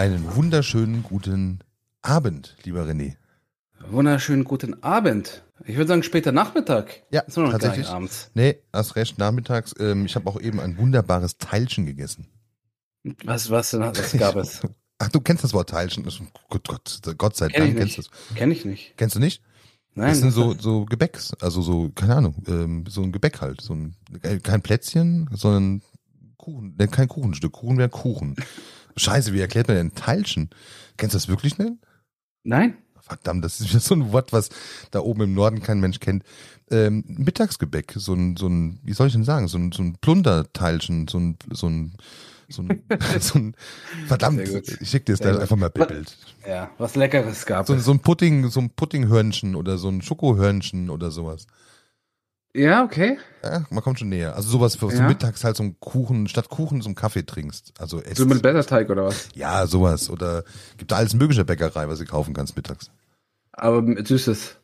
Einen wunderschönen guten Abend, lieber René. Wunderschönen guten Abend. Ich würde sagen später Nachmittag. Ja, ist noch tatsächlich. gar abends. Nee, hast recht, nachmittags. Ähm, ich habe auch eben ein wunderbares Teilchen gegessen. Was, was, denn, was gab es? Ach, du kennst das Wort Teilchen? Das- Gott, Gott, Gott sei Kenn Dank kennst du es. Kenn ich nicht. Kennst du nicht? Nein. das sind so, so Gebäcks, also so, keine Ahnung, ähm, so ein Gebäck halt. So ein, äh, kein Plätzchen, sondern Kuchen. Ne, kein Kuchenstück. Kuchen wäre Kuchen. Scheiße, wie erklärt man denn Teilchen? Kennst du das wirklich nicht? Nein? Verdammt, das ist wieder so ein Wort, was da oben im Norden kein Mensch kennt. Ähm, Mittagsgebäck, so ein, so ein, wie soll ich denn sagen, so ein, so ein Plunderteilchen, so ein, so ein, so ein, so ein verdammt, ich schick dir das einfach mal Bild. Ja, was Leckeres gab So, es. so ein Pudding, so ein Puddinghörnchen oder so ein Schokohörnchen oder sowas. Ja, okay. Ja, man kommt schon näher. Also sowas für so Ja. mittags halt so ein Kuchen, statt Kuchen so einen Kaffee trinkst. Also. So mit Blätterteig oder was? Ja, sowas. Oder gibt da alles mögliche Bäckerei, was du kaufen kannst mittags. Aber mit Süßes.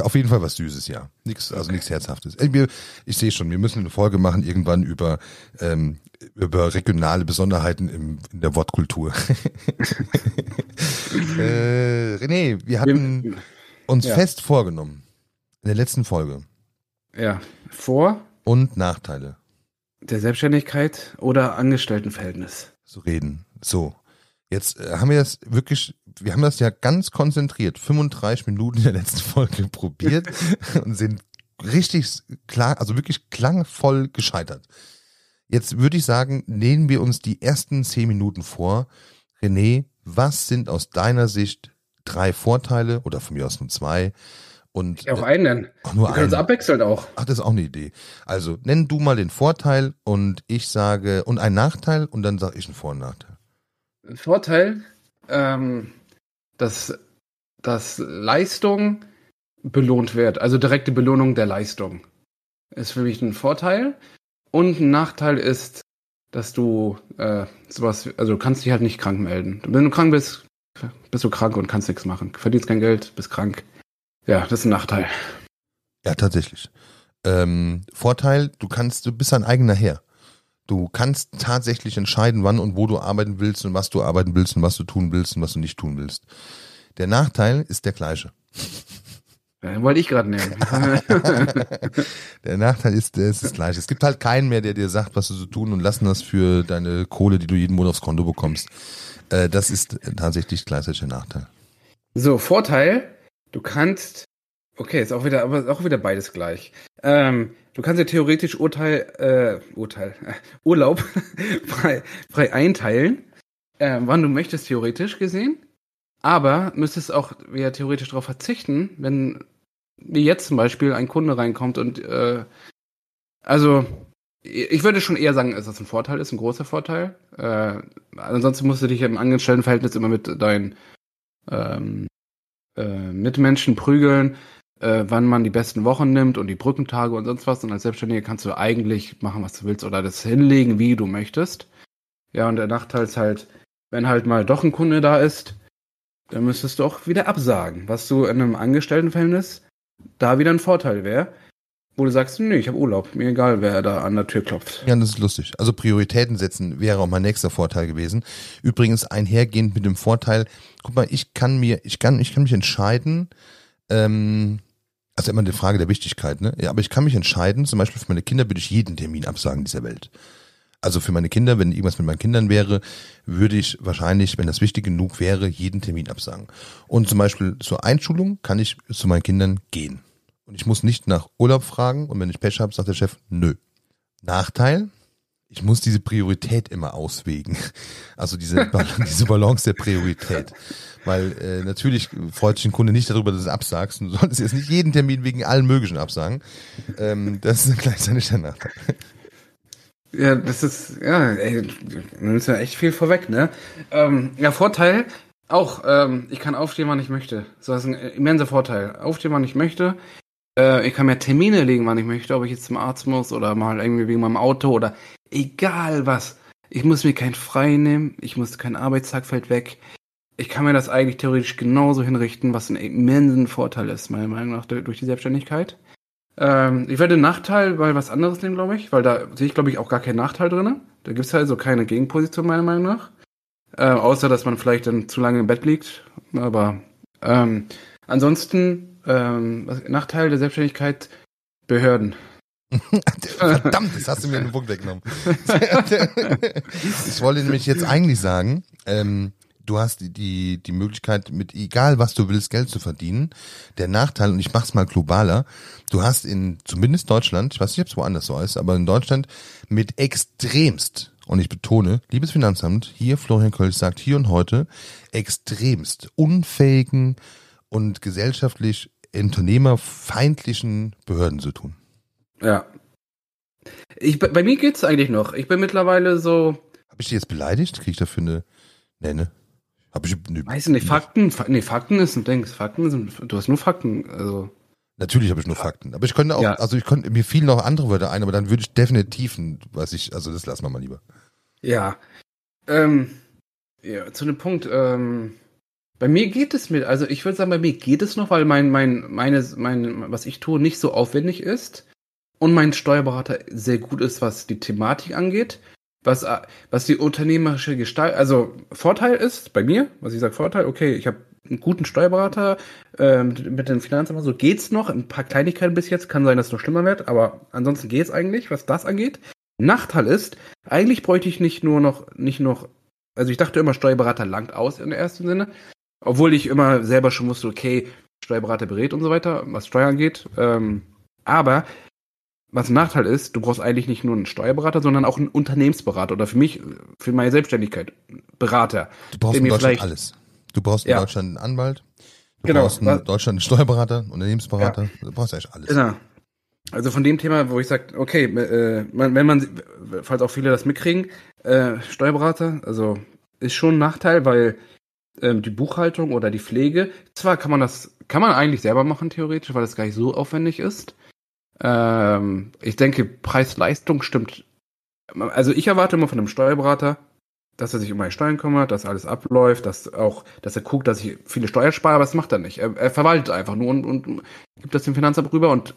Auf jeden Fall was Süßes, ja. Nix, also nichts Herzhaftes. Wir, ich sehe schon, wir müssen eine Folge machen irgendwann über, ähm, über regionale Besonderheiten im, in der Wortkultur. äh, René, wir hatten uns ja. fest vorgenommen, in der letzten Folge, Ja. Vor und Nachteile der Selbstständigkeit oder Angestelltenverhältnis. zu reden. So. Jetzt äh, haben wir das wirklich, wir haben das ja ganz konzentriert, 35 Minuten in der letzten Folge probiert und sind richtig klar, also wirklich klangvoll gescheitert. Jetzt würde ich sagen, nehmen wir uns die ersten 10 Minuten vor. René, was sind aus deiner Sicht drei Vorteile oder von mir aus nur zwei? Und Ja, auch einen nennen. Ach, nur Wir können uns einen. abwechseln auch. Ach, das ist auch eine Idee. Also, nenn du mal den Vorteil und ich sage, und einen Nachteil und dann sage ich einen Vor- und Nachteil. Vorteil, ähm, dass, dass Leistung belohnt wird. Also direkte Belohnung der Leistung. Ist für mich ein Vorteil. Und ein Nachteil ist, dass du äh, sowas, also du kannst dich halt nicht krank melden. Wenn du krank bist, bist du krank und kannst nichts machen. Verdienst kein Geld, bist krank. Ja, das ist ein Nachteil. Ja, tatsächlich. Ähm, Vorteil, du kannst, du bist ein eigener Herr. Du kannst tatsächlich entscheiden, wann und wo du arbeiten willst und was du arbeiten willst und was du tun willst und was du nicht tun willst. Der Nachteil ist der gleiche. Ja, wollte ich gerade nehmen. Der Nachteil ist, der ist das gleiche. Es gibt halt keinen mehr, der dir sagt, was du zu tun und lassen das für deine Kohle, die du jeden Monat aufs Konto bekommst. Äh, das ist tatsächlich gleichzeitig der Nachteil. So, Vorteil, du kannst, okay, ist auch wieder, aber ist auch wieder beides gleich. Ähm, du kannst ja theoretisch Urteil, äh, Urteil, äh, Urlaub frei, frei einteilen, äh, wann du möchtest, theoretisch gesehen. Aber müsstest auch wieder theoretisch darauf verzichten, wenn wie jetzt zum Beispiel ein Kunde reinkommt und äh, also ich würde schon eher sagen, dass das ein Vorteil ist, ein großer Vorteil. Äh, ansonsten musst du dich im Angestelltenverhältnis immer mit deinen ähm, äh, Mitmenschen prügeln, äh, wann man die besten Wochen nimmt und die Brückentage und sonst was. Und als Selbstständiger kannst du eigentlich machen, was du willst oder das hinlegen, wie du möchtest. Ja, und der Nachteil ist halt, wenn halt mal doch ein Kunde da ist, dann müsstest du auch wieder absagen, was du in einem Angestelltenverhältnis da wieder ein Vorteil wäre, wo du sagst, nee, ich habe Urlaub, mir egal, wer da an der Tür klopft. Ja, das ist lustig. Also Prioritäten setzen wäre auch mein nächster Vorteil gewesen. Übrigens einhergehend mit dem Vorteil, guck mal, ich kann mir, ich kann, ich kann mich entscheiden, ähm, also immer eine Frage der Wichtigkeit, ne? Ja, aber ich kann mich entscheiden, zum Beispiel für meine Kinder würde ich jeden Termin absagen dieser Welt. Also für meine Kinder, wenn irgendwas mit meinen Kindern wäre, würde ich wahrscheinlich, wenn das wichtig genug wäre, jeden Termin absagen. Und zum Beispiel zur Einschulung kann ich zu meinen Kindern gehen. Und ich muss nicht nach Urlaub fragen und wenn ich Pech habe, sagt der Chef, nö. Nachteil, ich muss diese Priorität immer auswägen. Also diese, diese Balance der Priorität. Weil äh, natürlich freut sich ein Kunde nicht darüber, dass du es absagst. Du solltest jetzt nicht jeden Termin wegen allen möglichen absagen. Ähm, das ist gleichzeitig der Nachteil. Ja, das ist, ja, ey, du nimmst ja echt viel vorweg, ne? Ähm, ja, Vorteil, auch, ähm, ich kann aufstehen, wann ich möchte. So, das ist ein immenser Vorteil. Aufstehen, wann ich möchte. Äh, ich kann mir Termine legen, wann ich möchte, ob ich jetzt zum Arzt muss oder mal irgendwie wegen meinem Auto oder egal was. Ich muss mir kein Frei nehmen, ich muss kein Arbeitstag fällt weg. Ich kann mir das eigentlich theoretisch genauso hinrichten, was ein immensen Vorteil ist, meiner Meinung nach, durch die Selbstständigkeit. Ähm, ich werde Nachteil weil was anderes nehmen, glaube ich, weil da sehe ich, glaube ich, auch gar keinen Nachteil drin. Da gibt es also keine Gegenposition, meiner Meinung nach. Äh, außer, dass man vielleicht dann zu lange im Bett liegt. Aber ähm, ansonsten, ähm, Nachteil der Selbstständigkeit, Behörden. Verdammt, das hast du mir einen Punkt weggenommen. ich wollte nämlich jetzt eigentlich sagen, ähm, du hast die, die, die Möglichkeit, mit egal was du willst, Geld zu verdienen. Der Nachteil, und ich mach's mal globaler, du hast in zumindest Deutschland, ich weiß nicht, ob es woanders so ist, aber in Deutschland mit extremst, und ich betone, liebes Finanzamt, hier Florian Kölsch sagt hier und heute, extremst unfähigen und gesellschaftlich unternehmerfeindlichen Behörden zu tun. Ja. Ich, bei mir geht's eigentlich noch. Ich bin mittlerweile so. Habe ich dich jetzt beleidigt? Krieg ich dafür eine Nenne? Hab ich ne, Weiß ich nicht, Fakten, nee, Fakten ist ein Ding. Fakten sind, du hast nur Fakten, also. Natürlich habe ich nur Fakten. Aber ich könnte auch, ja. also ich könnte, mir fielen noch andere Wörter ein, aber dann würde ich definitiv, was ich, also das lassen wir mal lieber. Ja. Ähm, ja, zu dem Punkt, ähm, bei mir geht es mit, also ich würde sagen, bei mir geht es noch, weil mein, mein, meine, mein, was ich tue, nicht so aufwendig ist und mein Steuerberater sehr gut ist, was die Thematik angeht. Was, was die unternehmerische Gestalt, also Vorteil ist bei mir, was ich sage Vorteil, okay, ich habe einen guten Steuerberater äh, mit den Finanzamt, so geht's noch, ein paar Kleinigkeiten bis jetzt, kann sein, dass es noch schlimmer wird, aber ansonsten geht's eigentlich, was das angeht. Nachteil ist, eigentlich bräuchte ich nicht nur noch, nicht noch, also ich dachte immer, Steuerberater langt aus im ersten Sinne, obwohl ich immer selber schon wusste, okay, Steuerberater berät und so weiter, was Steuern geht. Ähm, aber was ein Nachteil ist, du brauchst eigentlich nicht nur einen Steuerberater, sondern auch einen Unternehmensberater oder für mich, für meine Selbstständigkeit, Berater. Du brauchst in Deutschland alles. Du brauchst in ja. Deutschland einen Anwalt, du genau. brauchst in Deutschland einen Steuerberater, Unternehmensberater, ja. du brauchst eigentlich alles. Genau. Also von dem Thema, wo ich sage, okay, äh, wenn man, falls auch viele das mitkriegen, äh, Steuerberater, also ist schon ein Nachteil, weil ähm, die Buchhaltung oder die Pflege, zwar kann man das, kann man eigentlich selber machen theoretisch, weil das gar nicht so aufwendig ist. Ähm, ich denke, Preis-Leistung stimmt. Also ich erwarte immer von einem Steuerberater, dass er sich um meine Steuern kümmert, dass alles abläuft, dass auch, dass er guckt, dass ich viele Steuern spare, aber das macht er nicht. Er, er verwaltet einfach nur und, und gibt das dem Finanzamt rüber und,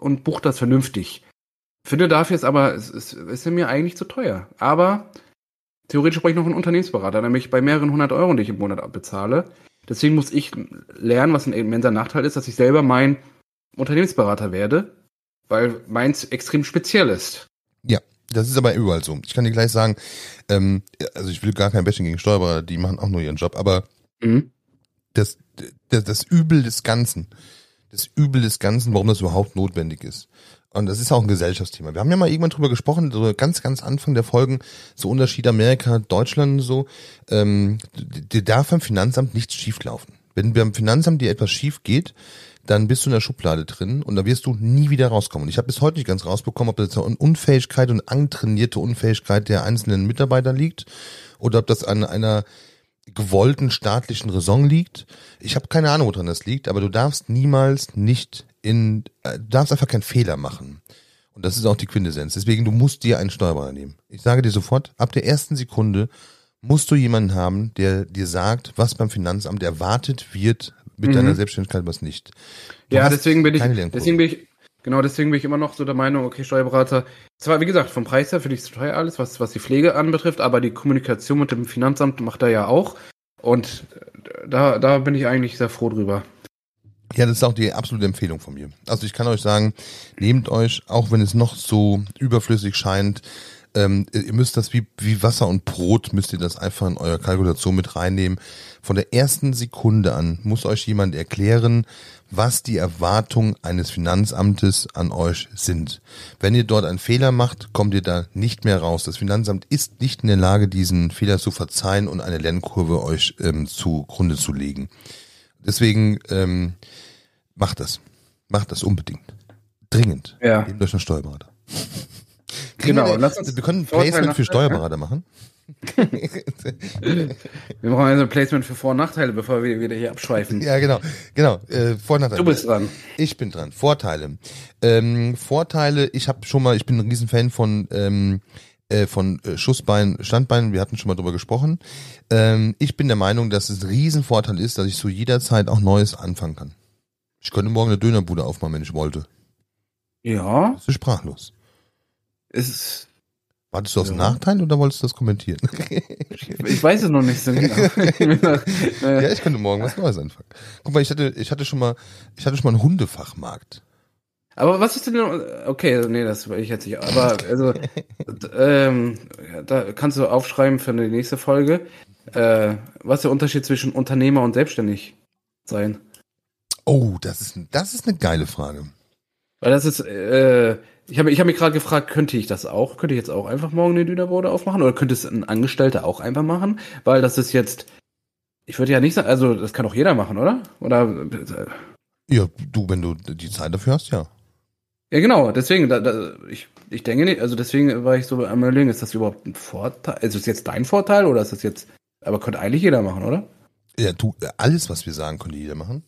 und bucht das vernünftig. Finde dafür ist aber, es ist, ist mir eigentlich zu teuer. Aber theoretisch brauche ich noch einen Unternehmensberater, nämlich bei mehreren hundert Euro, die ich im Monat bezahle. Deswegen muss ich lernen, was ein immenser Nachteil ist, dass ich selber mein Unternehmensberater werde weil meins extrem speziell ist. Ja, das ist aber überall so. Ich kann dir gleich sagen, ähm, also ich will gar kein Bashing gegen Steuerberater, die machen auch nur ihren Job, aber mhm. das, das, das Übel des Ganzen, das Übel des Ganzen, warum das überhaupt notwendig ist. Und das ist auch ein Gesellschaftsthema. Wir haben ja mal irgendwann drüber gesprochen, so ganz, ganz Anfang der Folgen, so Unterschied Amerika, Deutschland so. Ähm, dir darf beim Finanzamt nichts schieflaufen. Wenn beim Finanzamt dir etwas schief geht, dann bist du in der Schublade drin und da wirst du nie wieder rauskommen. Und ich habe bis heute nicht ganz rausbekommen, ob das an Unfähigkeit und antrainierte Unfähigkeit der einzelnen Mitarbeiter liegt oder ob das an einer gewollten staatlichen Raison liegt. Ich habe keine Ahnung, woran das liegt, aber du darfst niemals nicht in, äh, du darfst einfach keinen Fehler machen. Und das ist auch die Quintessenz. Deswegen, du musst dir einen Steuerberater nehmen. Ich sage dir sofort, ab der ersten Sekunde musst du jemanden haben, der dir sagt, was beim Finanzamt erwartet wird mit mhm. deiner Selbstständigkeit was nicht. Du ja, deswegen bin ich, deswegen bin ich, genau, deswegen bin ich immer noch so der Meinung, okay, Steuerberater, zwar, wie gesagt, vom Preis her finde ich es teuer alles, was, was die Pflege anbetrifft, aber die Kommunikation mit dem Finanzamt macht er ja auch. Und da, da bin ich eigentlich sehr froh drüber. Ja, das ist auch die absolute Empfehlung von mir. Also ich kann euch sagen, nehmt euch, auch wenn es noch so überflüssig scheint, ähm, ihr müsst das wie, wie Wasser und Brot, müsst ihr das einfach in eure Kalkulation mit reinnehmen. Von der ersten Sekunde an muss euch jemand erklären, was die Erwartungen eines Finanzamtes an euch sind. Wenn ihr dort einen Fehler macht, kommt ihr da nicht mehr raus. Das Finanzamt ist nicht in der Lage, diesen Fehler zu verzeihen und eine Lernkurve euch ähm, zugrunde zu legen. Deswegen ähm, macht das. Macht das unbedingt. Dringend. Ja. Nehmt euch einen Steuerberater. Genau, wir, lass uns wir können ein Placement für Steuerberater machen. Wir brauchen also ein Placement für Vor- und Nachteile, bevor wir wieder hier abschweifen. Ja, genau. Genau. Äh, Vor- und Nachteile. Du bist dran. Ich bin dran. Vorteile. Ähm, Vorteile, ich habe schon mal, ich bin ein Riesenfan von, ähm, äh, von äh, Schussbein, Standbein, wir hatten schon mal drüber gesprochen. Ähm, ich bin der Meinung, dass es ein Riesenvorteil ist, dass ich zu jeder Zeit auch Neues anfangen kann. Ich könnte morgen eine Dönerbude aufmachen, wenn ich wollte. Ja, Das ist sprachlos. ist, Wartest du aus Ja. Nachteil oder wolltest du das kommentieren? ich weiß es noch nicht so genau. ja, ich könnte morgen was Neues anfangen. Guck mal, ich hatte, ich hatte schon mal, ich hatte schon mal einen Hundefachmarkt. Aber was ist denn, okay, nee, das will ich jetzt nicht, aber also, ähm, da kannst du aufschreiben für die nächste Folge, äh, was ist der Unterschied zwischen Unternehmer und selbstständig sein? Oh, das ist, das ist eine geile Frage. Weil das ist, äh, ich habe ich hab mich gerade gefragt, könnte ich das auch? Könnte ich jetzt auch einfach morgen eine Dönerbude aufmachen? Oder könnte es ein Angestellter auch einfach machen? Weil das ist jetzt, ich würde ja nicht sagen, also das kann doch jeder machen, oder? Oder, äh, Ja, du, wenn du die Zeit dafür hast, ja. Ja genau, deswegen, da, da, ich, ich denke nicht, also deswegen war ich so am überlegen, ist das überhaupt ein Vorteil? Also ist es jetzt dein Vorteil oder ist das jetzt, aber könnte eigentlich jeder machen, oder? Ja, du, alles, was wir sagen, könnte jeder machen.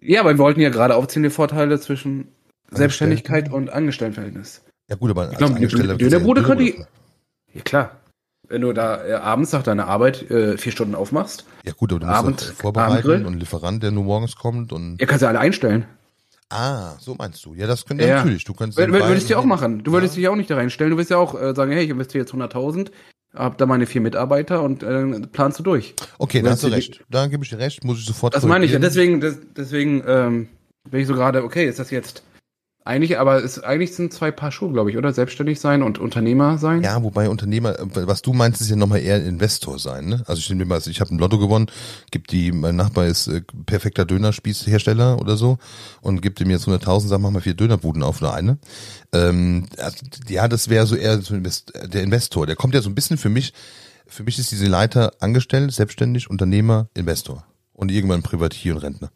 Ja, aber wir wollten ja gerade aufzählen die Vorteile zwischen Selbstständigkeit und Angestelltenverhältnis. Ja, gut, aber als glaub, die Angestellter du ja könnte Ja, klar. Wenn du da äh, abends nach deiner Arbeit äh, vier Stunden aufmachst, Ja, gut, aber du musst Abend- das vorbereiten Abendgrill? und Lieferant, der nur morgens kommt und. ihr kannst ja alle einstellen. Ah, so meinst du. Ja, das könnte Ja. natürlich. Du könntest. Wür- Würdest du ja auch machen. Du würdest dich auch nicht da reinstellen. Du willst ja auch äh, sagen, hey, ich investiere jetzt 100.000, hab da meine vier Mitarbeiter und äh, planst du durch. Okay, da hast du recht. Da gebe ich dir recht, muss ich sofort Das meine ich ja. Deswegen, des, deswegen ähm, bin ich so gerade, okay, ist das jetzt eigentlich, aber es eigentlich sind zwei Paar Schuhe, glaube ich, oder? Selbstständig sein und Unternehmer sein. Ja, wobei Unternehmer, äh, was du meinst, ist ja nochmal eher Investor sein, ne? Also ich nehme mal, ich habe ein Lotto gewonnen, gibt die, mein Nachbar ist äh, perfekter Dönerspießhersteller oder so und gibt ihm jetzt 100.000, sag mach mal vier Dönerbuden auf nur eine. Ähm, also, ja, das wäre so eher so der Investor. Der kommt ja so ein bisschen für mich, für mich ist diese Leiter angestellt, selbstständig, Unternehmer, Investor. Und irgendwann Privatier und Rentner.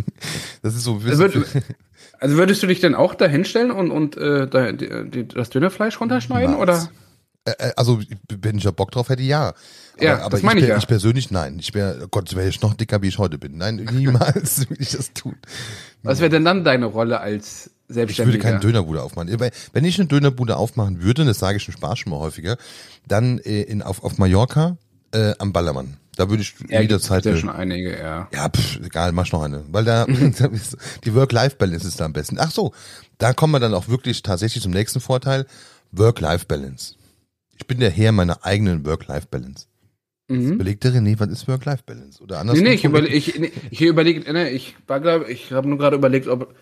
das ist so ein bisschen. Also, würd, würdest du dich denn auch da hinstellen und, und äh, da, die, die, das Dönerfleisch runterschneiden? Was? Oder? Äh, äh, Also, wenn ich da Bock drauf hätte, ja. Aber, Ja, aber das meine ich per- ja. ich persönlich nein. Ich wäre, oh Gott, wäre ich noch dicker, wie ich heute bin. Nein, niemals würde ich das tun. Was wäre denn dann deine Rolle als Ich würde Selbstständiger? keine Dönerbude aufmachen. Wenn ich eine Dönerbude aufmachen würde, das sage ich im Spaß schon mal häufiger, dann äh, in, auf, auf Mallorca äh, am Ballermann. Da würde ich ja, jederzeit. ja schon einige, ja. Ja, pff, egal, mach noch eine. Weil da, die Work-Life-Balance ist da am besten. Ach so, da kommen wir dann auch wirklich tatsächlich zum nächsten Vorteil. Work-Life-Balance. Ich bin der Herr meiner eigenen Work-Life-Balance. Mhm. Überlegte René, was ist Work-Life-Balance? Oder anders? Nee, nee, ich überlege, ich, nee, ich überlege, nee, ich war glaube, ich habe nur gerade überlegt, ob,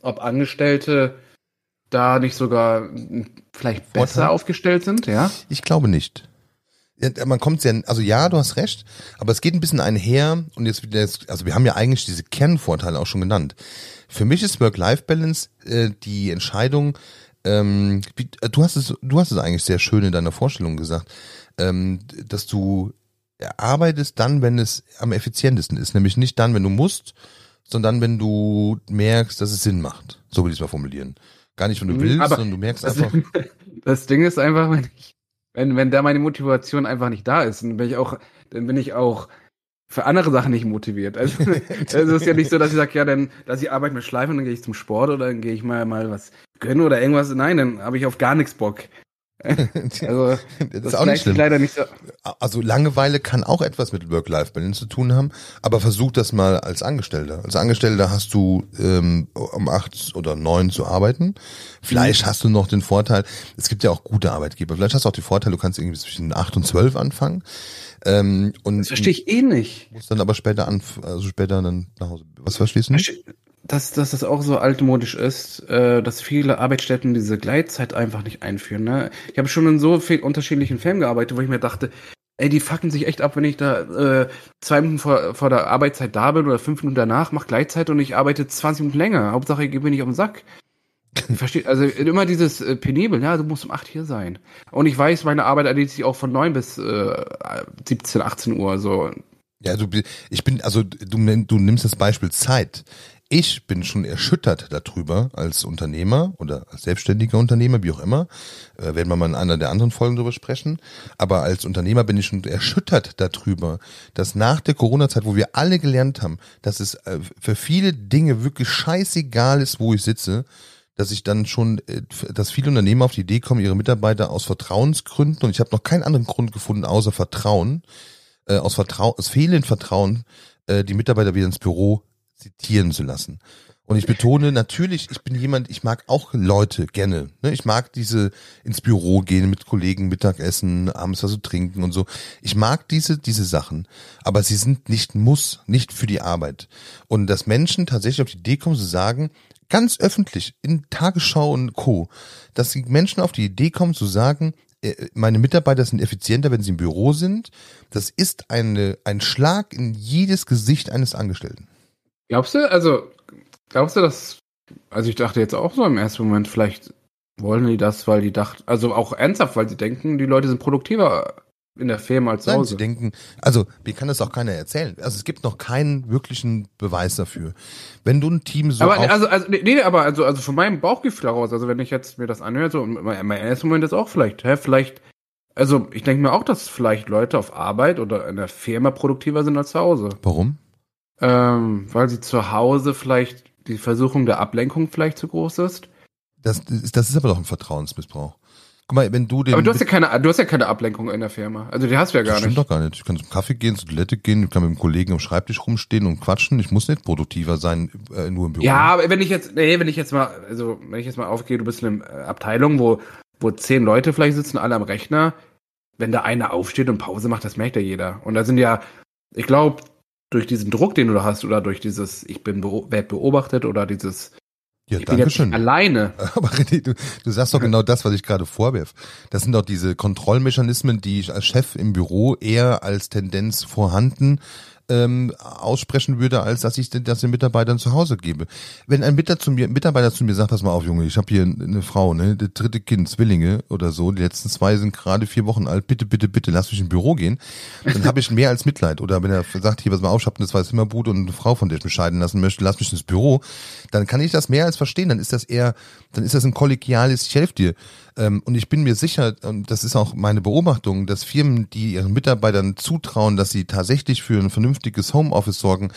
ob Angestellte da nicht sogar mm, vielleicht besser Vorteil? aufgestellt sind, ja? Ich glaube nicht. Man kommt sehr, also ja, du hast recht, aber es geht ein bisschen einher und jetzt also wir haben ja eigentlich diese Kernvorteile auch schon genannt. Für mich ist Work-Life-Balance äh, die Entscheidung, ähm, wie, äh, du hast es, du hast es eigentlich sehr schön in deiner Vorstellung gesagt, ähm, dass du arbeitest dann, wenn es am effizientesten ist, nämlich nicht dann, wenn du musst, sondern wenn du merkst, dass es Sinn macht. So will ich es mal formulieren. Gar nicht, wenn du Mhm, willst, aber sondern du merkst einfach. das Ding ist einfach, wenn ich, wenn, wenn da meine Motivation einfach nicht da ist, dann bin ich auch, dann bin ich auch für andere Sachen nicht motiviert. Also es ist ja nicht so, dass ich sage, ja, dann lass ich Arbeit mit schleifen und dann gehe ich zum Sport oder dann gehe ich mal mal was gönnen oder irgendwas. Nein, dann habe ich auf gar nichts Bock. Also das das, ist auch nicht schlimm. leider nicht so. Also Langeweile kann auch etwas mit Work-Life-Balance zu tun haben, aber versuch das mal als Angestellter. Als Angestellter hast du ähm, um acht oder neun zu arbeiten. Vielleicht hast du noch den Vorteil, es gibt ja auch gute Arbeitgeber, vielleicht hast du auch den Vorteil, du kannst irgendwie zwischen acht und zwölf anfangen. Ähm, und Das verstehe ich eh nicht. musst dann aber später an, also später dann nach Hause. Was verstehst du nicht? Dass, dass das auch so altmodisch ist, äh, dass viele Arbeitsstätten diese Gleitzeit einfach nicht einführen. Ne? Ich habe schon in so vielen unterschiedlichen Firmen gearbeitet, wo ich mir dachte, ey, die fucken sich echt ab, wenn ich da äh, zwei Minuten vor, vor der Arbeitszeit da bin oder fünf Minuten danach, mach Gleitzeit und ich arbeite 20 Minuten länger. Hauptsache, ich gebe mir nicht auf den Sack. Versteht, also immer dieses äh, penibel, ja, du musst um 8 hier sein. Und ich weiß, meine Arbeit erledigt sich auch von 9 bis äh, 17, 18 Uhr, so. Ja, du, ich bin, also du, du nimmst das Beispiel Zeit. Ich bin schon erschüttert darüber als Unternehmer oder als selbstständiger Unternehmer, wie auch immer. Äh, werden wir mal in einer der anderen Folgen darüber sprechen. Aber als Unternehmer bin ich schon erschüttert darüber, dass nach der Corona-Zeit, wo wir alle gelernt haben, dass es äh, für viele Dinge wirklich scheißegal ist, wo ich sitze, dass ich dann schon, äh, dass viele Unternehmer auf die Idee kommen, ihre Mitarbeiter aus Vertrauensgründen, und ich habe noch keinen anderen Grund gefunden, außer Vertrauen, äh, aus Vertrauen, aus fehlendem Vertrauen, äh, die Mitarbeiter wieder ins Büro zitieren zu lassen. Und ich betone natürlich, ich bin jemand, ich mag auch Leute gerne. Ne? Ich mag diese ins Büro gehen, mit Kollegen Mittagessen, abends was zu trinken und so. Ich mag diese, diese Sachen. Aber sie sind nicht muss, nicht für die Arbeit. Und dass Menschen tatsächlich auf die Idee kommen zu sagen, ganz öffentlich, in Tagesschau und Co., dass die Menschen auf die Idee kommen zu sagen, äh, meine Mitarbeiter sind effizienter, wenn sie im Büro sind. Das ist eine, ein Schlag in jedes Gesicht eines Angestellten. Glaubst du, also, glaubst du, dass, also ich dachte jetzt auch so im ersten Moment, vielleicht wollen die das, weil die dachten, also auch ernsthaft, weil sie denken, die Leute sind produktiver in der Firma als zu Hause. sie denken, also mir kann das auch keiner erzählen. Also es gibt noch keinen wirklichen Beweis dafür. Wenn du ein Team so aber also, also, nee, nee, aber also, also von meinem Bauchgefühl heraus, also wenn ich jetzt mir das anhöre, so, mein, mein erster Moment ist auch vielleicht, hä, vielleicht, also ich denke mir auch, dass vielleicht Leute auf Arbeit oder in der Firma produktiver sind als zu Hause. warum? Ähm, weil sie zu Hause vielleicht die Versuchung der Ablenkung vielleicht zu groß ist. Das, ist- das ist aber doch ein Vertrauensmissbrauch. Guck mal, wenn du den Aber du hast ja keine, du hast ja keine Ablenkung in der Firma. Also die hast du ja das gar stimmt nicht. doch gar nicht. Ich kann zum Kaffee gehen, zur Toilette gehen, ich kann mit dem Kollegen am Schreibtisch rumstehen und quatschen. Ich muss nicht produktiver sein, äh, nur im Büro. Ja, aber wenn ich jetzt, nee, wenn ich jetzt mal, also wenn ich jetzt mal aufgehe, du bist in einer äh, Abteilung, wo, wo zehn Leute vielleicht sitzen, alle am Rechner, wenn da einer aufsteht und Pause macht, das merkt ja jeder. Und da sind ja, ich glaube, durch diesen Druck, den du da hast, oder durch dieses, ich bin beo werd beobachtet, oder dieses, ja ich danke schön. alleine. Aber René, du, du sagst doch genau das, was ich gerade vorwerf. Das sind doch diese Kontrollmechanismen, die ich als Chef im Büro eher als Tendenz vorhanden ähm, aussprechen würde, als dass ich das den Mitarbeitern zu Hause gebe. Wenn ein Mitarbeiter zu mir, Mitarbeiter zu mir sagt, pass mal auf, Junge, ich habe hier eine Frau, ne, das dritte Kind, Zwillinge oder so, die letzten zwei sind gerade vier Wochen alt, bitte, bitte, bitte, lass mich im Büro gehen, dann habe ich mehr als Mitleid. Oder wenn er sagt, hier, pass mal auf, ich habe eine zwei Zimmerbude und eine Frau, von der ich mich scheiden lassen möchte, lass mich ins Büro, dann kann ich das mehr als verstehen. Dann ist das eher, dann ist das ein kollegiales, ich helfe dir. Ähm, und ich bin mir sicher, und das ist auch meine Beobachtung, dass Firmen, die ihren Mitarbeitern zutrauen, dass sie tatsächlich für ein vernünftiges Homeoffice sorgen,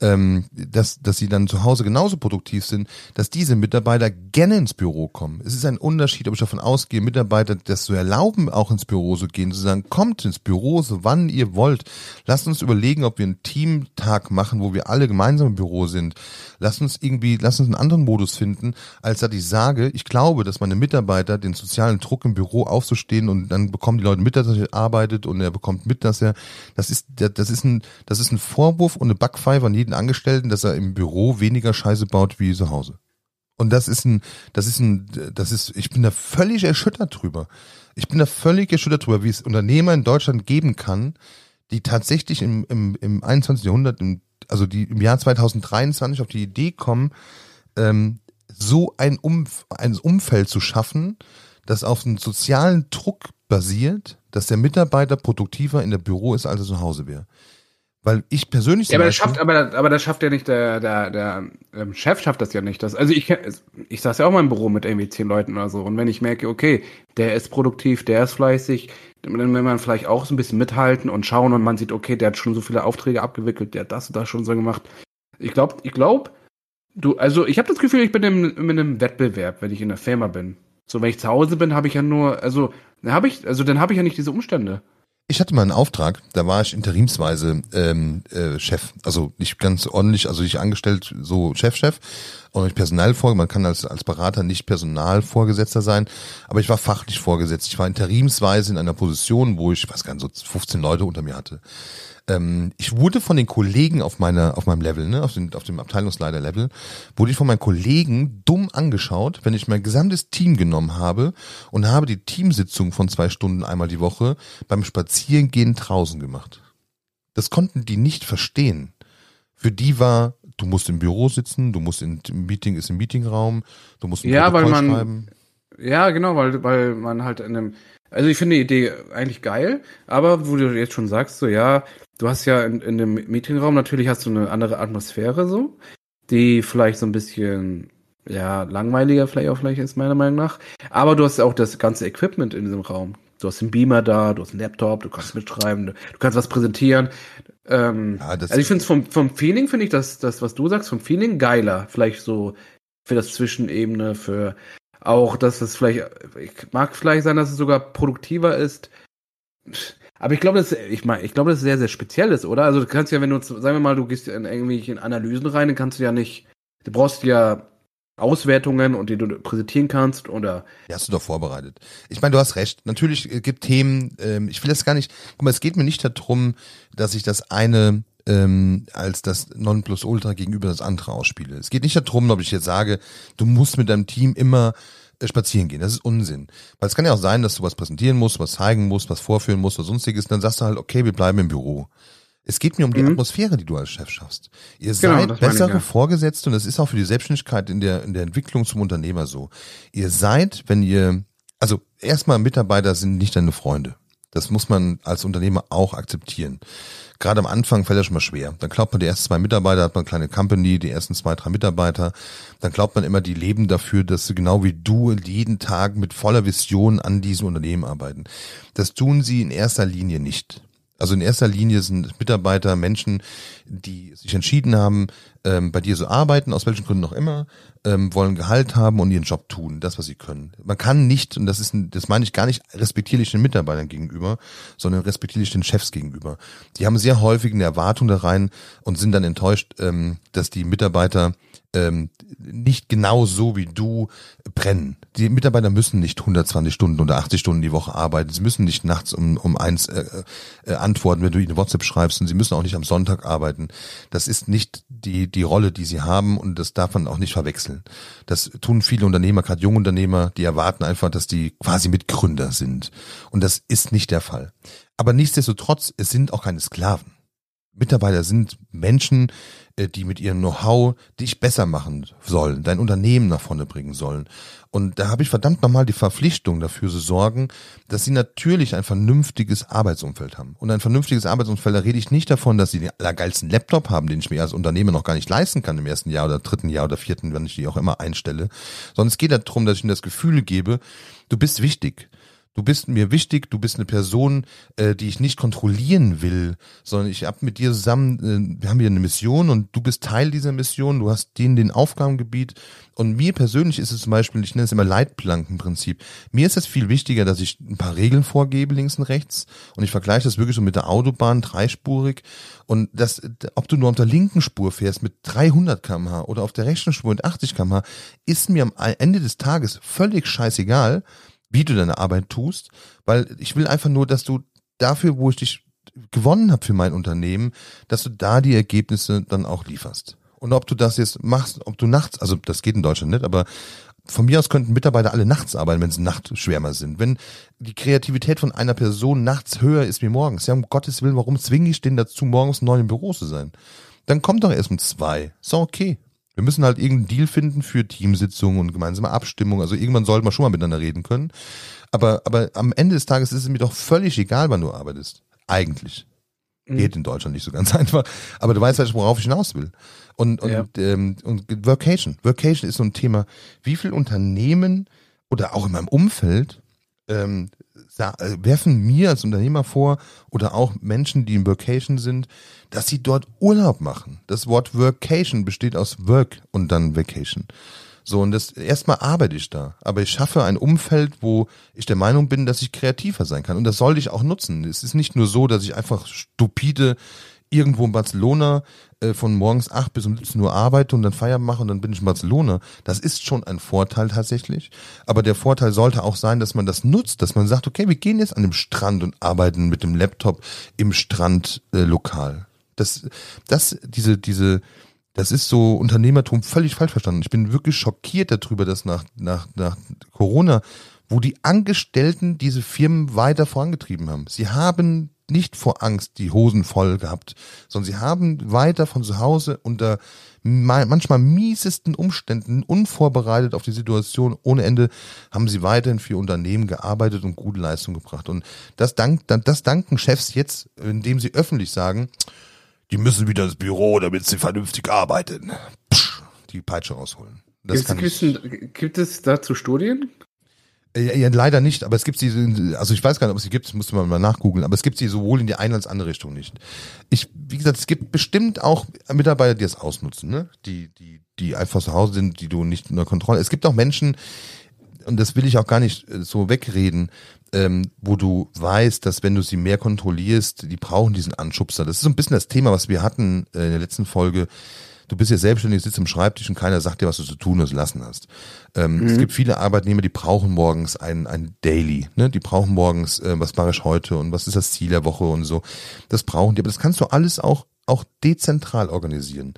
ähm, dass, dass sie dann zu Hause genauso produktiv sind, dass diese Mitarbeiter gerne ins Büro kommen. Es ist ein Unterschied, ob ich davon ausgehe, Mitarbeiter das zu erlauben, auch ins Büro zu gehen, zu sagen, kommt ins Büro, so wann ihr wollt. Lasst uns überlegen, ob wir einen Teamtag machen, wo wir alle gemeinsam im Büro sind. Lasst uns irgendwie, lasst uns einen anderen Modus finden, als dass ich sage, ich glaube, dass meine Mitarbeiter den sozialen Druck im Büro aufzustehen und dann bekommen die Leute mit, dass er arbeitet und er bekommt mit, dass er, das ist, das ist ein, das ist ein Vorwurf und eine Backpfeife an jeden Angestellten, dass er im Büro weniger Scheiße baut wie zu Hause. Und das ist ein, das ist ein, das ist, ich bin da völlig erschüttert drüber. Ich bin da völlig erschüttert drüber, wie es Unternehmer in Deutschland geben kann, die tatsächlich im, im, im 21. Jahrhundert, im, also die im Jahr 2023 auf die Idee kommen, ähm, so ein, Umf ein Umfeld zu schaffen, das auf einen sozialen Druck basiert, dass der Mitarbeiter produktiver in der Büro ist, als er zu Hause wäre. Weil ich persönlich Ja, aber das schafft, aber, aber das schafft ja nicht der, der, der ähm, Chef schafft das ja nicht. Das, also ich, ich saß ja auch mal im Büro mit irgendwie zehn Leuten oder so. Und wenn ich merke, okay, der ist produktiv, der ist fleißig, dann will man vielleicht auch so ein bisschen mithalten und schauen und man sieht, okay, der hat schon so viele Aufträge abgewickelt, der hat das und das schon so gemacht. Ich glaube, ich glaube, du, also ich habe das Gefühl, ich bin in, in einem Wettbewerb, wenn ich in der Firma bin. So, wenn ich zu Hause bin, habe ich ja nur, also, dann habe ich, also dann habe ich ja nicht diese Umstände. Ich hatte mal einen Auftrag, da war ich interimsweise ähm, äh, Chef, also nicht ganz ordentlich, also nicht angestellt, so Chef-Chef und nicht Personalvorgesetzter, man kann als, als Berater nicht Personalvorgesetzter sein, aber ich war fachlich vorgesetzt. Ich war interimsweise in einer Position, wo ich, ich weiß gar nicht, so 15 Leute unter mir hatte. Ähm, ich wurde von den Kollegen auf meiner, auf meinem Level, ne, auf, den, auf dem Abteilungsleiter-Level, wurde ich von meinen Kollegen dumm angeschaut, wenn ich mein gesamtes Team genommen habe und habe die Teamsitzung von zwei Stunden einmal die Woche beim Spazierengehen draußen gemacht. Das konnten die nicht verstehen. Für die war, du musst im Büro sitzen, du musst in, im Meeting ist im Meetingraum, du musst ein Ja, weil Protokoll man- schreiben. Ja, genau, weil, weil man halt in einem, also ich finde die Idee eigentlich geil, aber wo du jetzt schon sagst, so ja, du hast ja in, in dem Meetingraum natürlich hast du eine andere Atmosphäre so. die vielleicht so ein bisschen ja, langweiliger vielleicht auch vielleicht ist, meiner Meinung nach. Aber du hast auch das ganze Equipment in diesem Raum. Du hast den Beamer da, du hast einen Laptop, du kannst mitschreiben, du kannst was präsentieren. Ähm, ja, also ich finde es vom, vom Feeling, finde ich das, das, was du sagst, vom Feeling geiler. Vielleicht so für das Zwischenebene, für auch, dass es vielleicht, ich mag vielleicht sein, dass es sogar produktiver ist. Aber ich glaube, das, ich meine, ich glaube, das ist sehr, sehr speziell ist, oder? Also du kannst ja, wenn du, sagen wir mal, du gehst in irgendwelche Analysen rein, dann kannst du ja nicht, du brauchst ja Auswertungen und die du präsentieren kannst oder. Ja, hast du doch vorbereitet. Ich meine, du hast recht. Natürlich äh, gibt Themen, ähm, ich will das gar nicht, guck mal, es geht mir nicht darum, dass ich das eine ähm, als das Nonplusultra gegenüber das andere ausspiele. Es geht nicht darum, ob ich jetzt sage, du musst mit deinem Team immer spazieren gehen. Das ist Unsinn. Weil es kann ja auch sein, dass du was präsentieren musst, was zeigen musst, was vorführen musst oder sonstiges. Dann sagst du halt, okay, wir bleiben im Büro. Es geht mir um die mhm. Atmosphäre, die du als Chef schaffst. Ihr genau, seid bessere ich, ja. Vorgesetzte und das ist auch für die Selbstständigkeit in der, in der Entwicklung zum Unternehmer so. Ihr seid, wenn ihr, also erstmal Mitarbeiter sind nicht deine Freunde. Das muss man als Unternehmer auch akzeptieren. Gerade am Anfang fällt das schon mal schwer. Dann glaubt man, die ersten zwei Mitarbeiter hat man eine kleine Company, die ersten zwei, drei Mitarbeiter. Dann glaubt man immer, die leben dafür, dass sie genau wie du jeden Tag mit voller Vision an diesem Unternehmen arbeiten. Das tun sie in erster Linie nicht. Also in erster Linie sind Mitarbeiter Menschen, die sich entschieden haben, ähm, bei dir zu arbeiten, aus welchen Gründen auch immer, ähm, wollen Gehalt haben und ihren Job tun, das, was sie können. Man kann nicht, und das ist, das meine ich gar nicht respektierlich den Mitarbeitern gegenüber, sondern respektierlich den Chefs gegenüber. Die haben sehr häufig eine Erwartung da rein und sind dann enttäuscht, ähm, dass die Mitarbeiter ähm, nicht genau so wie du brennen. Die Mitarbeiter müssen nicht 120 Stunden oder 80 Stunden die Woche arbeiten. Sie müssen nicht nachts um, um eins äh, äh, antworten, wenn du ihnen WhatsApp schreibst. Und sie müssen auch nicht am Sonntag arbeiten. Das ist nicht die, die Rolle, die sie haben und das darf man auch nicht verwechseln. Das tun viele Unternehmer, gerade junge Unternehmer, die erwarten einfach, dass die quasi Mitgründer sind. Und das ist nicht der Fall. Aber nichtsdestotrotz, es sind auch keine Sklaven. Mitarbeiter sind Menschen, die mit ihrem Know-how dich besser machen sollen, dein Unternehmen nach vorne bringen sollen. Und da habe ich verdammt nochmal die Verpflichtung dafür zu sorgen, dass sie natürlich ein vernünftiges Arbeitsumfeld haben. Und ein vernünftiges Arbeitsumfeld, da rede ich nicht davon, dass sie den allergeilsten Laptop haben, den ich mir als Unternehmer noch gar nicht leisten kann im ersten Jahr oder dritten Jahr oder vierten, wenn ich die auch immer einstelle. Sondern es geht darum, dass ich ihnen das Gefühl gebe, du bist wichtig. Du bist mir wichtig, du bist eine Person, äh, die ich nicht kontrollieren will, sondern ich hab mit dir zusammen, äh, wir haben hier eine Mission und du bist Teil dieser Mission, du hast denen den Aufgabengebiet. Und mir persönlich ist es zum Beispiel, ich nenne es immer Leitplankenprinzip, mir ist es viel wichtiger, dass ich ein paar Regeln vorgebe, links und rechts. Und ich vergleiche das wirklich so mit der Autobahn, dreispurig. Und das, ob du nur auf der linken Spur fährst mit 300 kmh oder auf der rechten Spur mit 80 kmh, ist mir am Ende des Tages völlig scheißegal, wie du deine Arbeit tust, weil ich will einfach nur, dass du dafür, wo ich dich gewonnen habe für mein Unternehmen, dass du da die Ergebnisse dann auch lieferst. Und ob du das jetzt machst, ob du nachts, also das geht in Deutschland nicht, aber von mir aus könnten Mitarbeiter alle nachts arbeiten, wenn sie Nachtschwärmer sind. Wenn die Kreativität von einer Person nachts höher ist wie morgens, ja, um Gottes Willen, warum zwinge ich den dazu, morgens neun im Büro zu sein? Dann kommt doch erst um zwei. Ist okay. Wir müssen halt irgendeinen Deal finden für Teamsitzungen und gemeinsame Abstimmung. Also irgendwann sollte man schon mal miteinander reden können. Aber, aber am Ende des Tages ist es mir doch völlig egal, wann du arbeitest. Eigentlich. Mhm. Geht in Deutschland nicht so ganz einfach. Aber du weißt halt, worauf ich hinaus will. Und, und, ja. ähm, und Workation. Workation ist so ein Thema. Wie viel Unternehmen oder auch in meinem Umfeld ähm, äh, werfen mir als Unternehmer vor oder auch Menschen, die in Workation sind, dass sie dort Urlaub machen. Das Wort Workation besteht aus Work und dann Vacation. So, und das erstmal arbeite ich da. Aber ich schaffe ein Umfeld, wo ich der Meinung bin, dass ich kreativer sein kann. Und das sollte ich auch nutzen. Es ist nicht nur so, dass ich einfach stupide irgendwo in Barcelona äh, von morgens acht bis um 17 Uhr arbeite und dann Feierabend mache und dann bin ich in Barcelona. Das ist schon ein Vorteil tatsächlich. Aber der Vorteil sollte auch sein, dass man das nutzt, dass man sagt, okay, wir gehen jetzt an dem Strand und arbeiten mit dem Laptop im Strandlokal. Äh, das, das, diese, diese, das ist so Unternehmertum völlig falsch verstanden. Ich bin wirklich schockiert darüber, dass nach, nach, nach Corona, wo die Angestellten diese Firmen weiter vorangetrieben haben. Sie haben nicht vor Angst die Hosen voll gehabt, sondern sie haben weiter von zu Hause unter manchmal miesesten Umständen, unvorbereitet auf die Situation, ohne Ende, haben sie weiterhin für Unternehmen gearbeitet und gute Leistung gebracht. Und das, dank, das danken Chefs jetzt, indem sie öffentlich sagen, die müssen wieder ins Büro, damit sie vernünftig arbeiten. Psch, die Peitsche rausholen. Ich, ein- gibt es dazu Studien? Ja, leider nicht, aber es gibt sie, also ich weiß gar nicht, ob es sie gibt, musste man mal nachgoogeln, aber es gibt sie sowohl in die eine als andere Richtung nicht. Ich, wie gesagt, es gibt bestimmt auch Mitarbeiter, die es ausnutzen, ne? Die, die, die einfach zu Hause sind, die du nicht unter Kontrolle. Es gibt auch Menschen, und das will ich auch gar nicht äh, so wegreden, ähm, wo du weißt, dass wenn du sie mehr kontrollierst, die brauchen diesen Anschubser. Das ist so ein bisschen das Thema, was wir hatten äh, in der letzten Folge. Du bist ja selbstständig, sitzt im Schreibtisch und keiner sagt dir, was du zu tun und zu lassen hast. Ähm, Es gibt viele Arbeitnehmer, die brauchen morgens ein, ein Daily, ne? Die brauchen morgens, äh, was mache ich heute und was ist das Ziel der Woche und so. Das brauchen die, aber das kannst du alles auch, auch dezentral organisieren.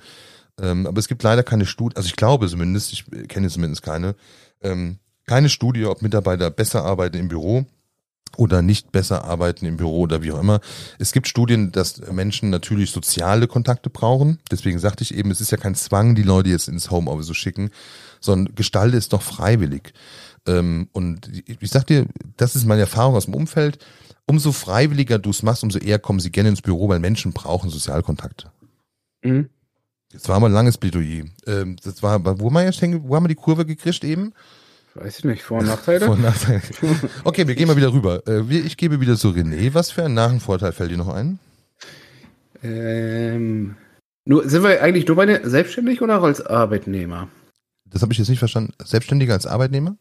Ähm, aber es gibt leider keine Studie, also ich glaube zumindest, ich kenne zumindest keine, ähm, keine Studie, ob Mitarbeiter besser arbeiten im Büro oder nicht besser arbeiten im Büro oder wie auch immer. Es gibt Studien, dass Menschen natürlich soziale Kontakte brauchen. Deswegen sagte ich eben, es ist ja kein Zwang, die Leute jetzt ins Homeoffice zu schicken, sondern gestalte es doch freiwillig. Ähm, und ich sag dir, das ist meine Erfahrung aus dem Umfeld. Umso freiwilliger du es machst, umso eher kommen sie gerne ins Büro, weil Menschen brauchen Sozialkontakte. Mhm. Jetzt war mal ein langes Plädoyer. Ähm, das war, wo haben wir jetzt hängen, wo haben wir die Kurve gekriegt eben? Weiß ich nicht, Vor- und Nachteile? Vor- und Nachteile. Okay, wir gehen mal wieder rüber. Äh, Ich gebe wieder zu René. Was für ein Nach- und Vorteil fällt dir noch ein? ähm, nur, sind wir eigentlich nur bei den selbstständig oder auch als Arbeitnehmer? Das habe ich jetzt nicht verstanden. Selbstständiger als Arbeitnehmer?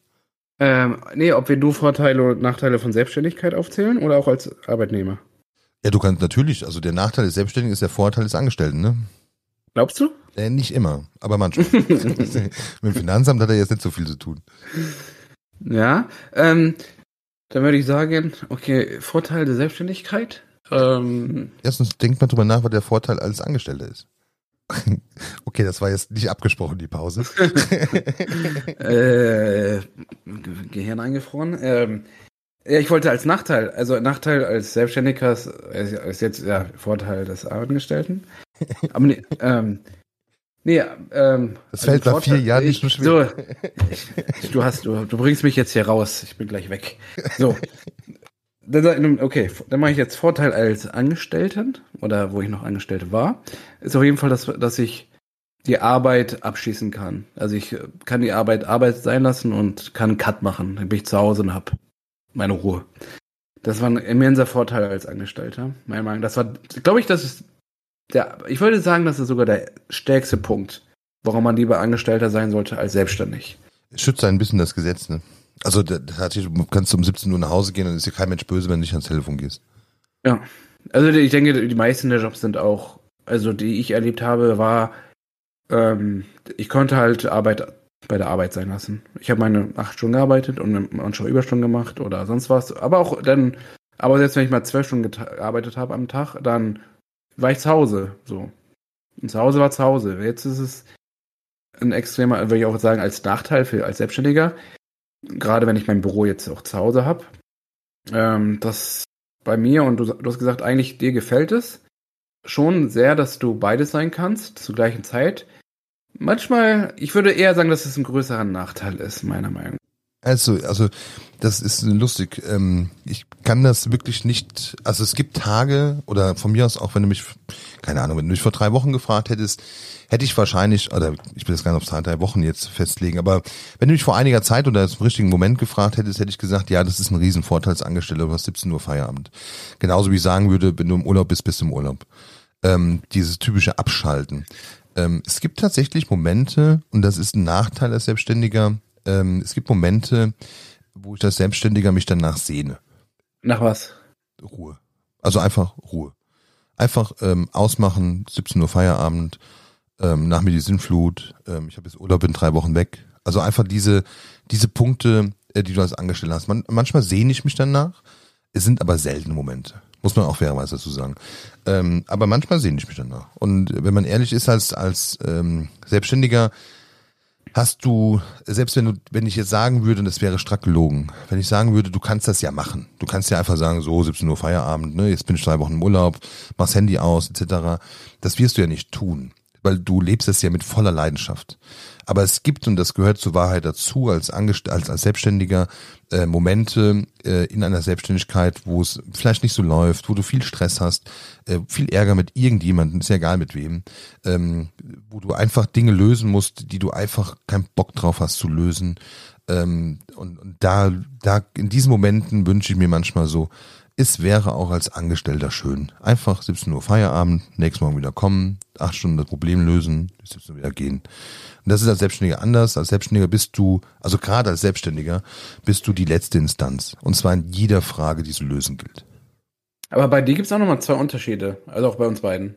Ähm, nee, ob wir nur Vorteile und Nachteile von Selbstständigkeit aufzählen oder auch als Arbeitnehmer? Ja, du kannst natürlich, also der Nachteil des Selbstständigen ist der Vorteil des Angestellten, ne? Glaubst du? Äh, nicht immer, aber manchmal. Mit dem Finanzamt hat er jetzt nicht so viel zu tun. Ja, ähm, dann würde ich sagen, okay, Vorteil der Selbstständigkeit. Ähm, Erstens denkt man drüber nach, was der Vorteil als Angestellter ist. Okay, das war jetzt nicht abgesprochen, die Pause. äh, Ge- Gehirn eingefroren. Ähm, ja, ich wollte als Nachteil, also Nachteil als Selbstständiger ist, ist jetzt ja Vorteil des Angestellten. Aber nee, ähm, nee, ähm, Das fällt nach vier Jahren nicht ich, so schwer. So, du hast, du, du bringst mich jetzt hier raus. Ich bin gleich weg. So. Dann- Okay, dann mache ich jetzt Vorteil als Angestellten oder wo ich noch Angestellte war. Ist auf jeden Fall, dass, dass ich die Arbeit abschließen kann. Also ich äh, kann die Arbeit Arbeit sein lassen und kann einen Cut machen. Dann bin ich zu Hause und hab meine Ruhe. Das war ein immenser Vorteil als Angestellter, meiner Meinung nach. Das war, glaube ich, das ist der, ich würde sagen, das ist sogar der stärkste Punkt, warum man lieber Angestellter sein sollte als selbstständig. Schützt ein bisschen das Gesetz, ne? Also, hat sich- du kannst um 17 Uhr nach Hause gehen und ist dir kein Mensch böse, wenn du nicht ans Telefon gehst. Ja. Also ich denke, die meisten der Jobs sind auch, also die ich erlebt habe, war, ähm, ich konnte halt Arbeit bei der Arbeit sein lassen. Ich habe meine acht Stunden gearbeitet und manchmal Überstunden gemacht oder sonst was. Aber auch dann, aber selbst wenn ich mal zwölf Stunden gearbeitet habe am Tag, dann war ich zu Hause. So. Und zu Hause war zu Hause. Jetzt ist es ein extremer, würde ich auch sagen, als Nachteil für als Selbstständiger. Gerade wenn ich mein Büro jetzt auch zu Hause habe. Ähm, das bei mir, und du, du hast gesagt, eigentlich dir gefällt es schon sehr, dass du beides sein kannst zur gleichen Zeit. Manchmal, ich würde eher sagen, dass es ein größerer Nachteil ist, meiner Meinung. Also, also das ist lustig. Ähm, ich kann das wirklich nicht. Also es gibt Tage oder von mir aus auch, wenn du mich, keine Ahnung, wenn du mich vor drei Wochen gefragt hättest, hätte ich wahrscheinlich, oder ich will das gar nicht auf zwei, drei Wochen jetzt festlegen, aber wenn du mich vor einiger Zeit oder zum richtigen Moment gefragt hättest, hätte ich gesagt, ja, das ist ein Riesenvorteil als Angestellter, du hast 17 Uhr Feierabend. Genauso wie ich sagen würde, wenn du im Urlaub bist, bist du im Urlaub. Ähm, dieses typische Abschalten. Ähm, es gibt tatsächlich Momente, und das ist ein Nachteil als Selbstständiger, ähm, es gibt Momente, wo ich als Selbstständiger mich danach sehne. Nach was? Ruhe. Also einfach Ruhe. Einfach ähm, ausmachen, 17 Uhr Feierabend, ähm, nach mir die Sinnflut, ähm, ich habe jetzt Urlaub, bin drei Wochen weg. Also einfach diese, diese Punkte, äh, die du als Angestellter hast. Man, manchmal sehne ich mich danach, es sind aber seltene Momente. Muss man auch fairerweise dazu sagen. Ähm, aber manchmal sehne ich mich danach. Und wenn man ehrlich ist als, als ähm, Selbstständiger, hast du, selbst wenn du, wenn ich jetzt sagen würde, und das wäre strack gelogen, wenn ich sagen würde, du kannst das ja machen. Du kannst ja einfach sagen, so 17 Uhr Feierabend, ne, jetzt bin ich drei Wochen im Urlaub, mach's Handy aus, etc. Das wirst du ja nicht tun. Weil du lebst es ja mit voller Leidenschaft. Aber es gibt, und das gehört zur Wahrheit dazu, als, Angest als, als Selbstständiger, äh, Momente äh, in einer Selbstständigkeit, wo es vielleicht nicht so läuft, wo du viel Stress hast, äh, viel Ärger mit irgendjemandem, ist ja egal mit wem, ähm, wo du einfach Dinge lösen musst, die du einfach keinen Bock drauf hast zu lösen. Ähm, und, und da, da, in diesen Momenten wünsche ich mir manchmal so, es wäre auch als Angestellter schön. Einfach 17 Uhr Feierabend, nächsten Morgen wieder kommen, acht Stunden das Problem lösen, 17 Uhr wieder gehen. Und das ist als Selbstständiger anders. Als Selbstständiger bist du, also gerade als Selbstständiger, bist du die letzte Instanz. Und zwar in jeder Frage, die zu lösen gilt. Aber bei dir gibt es auch nochmal zwei Unterschiede. Also auch bei uns beiden.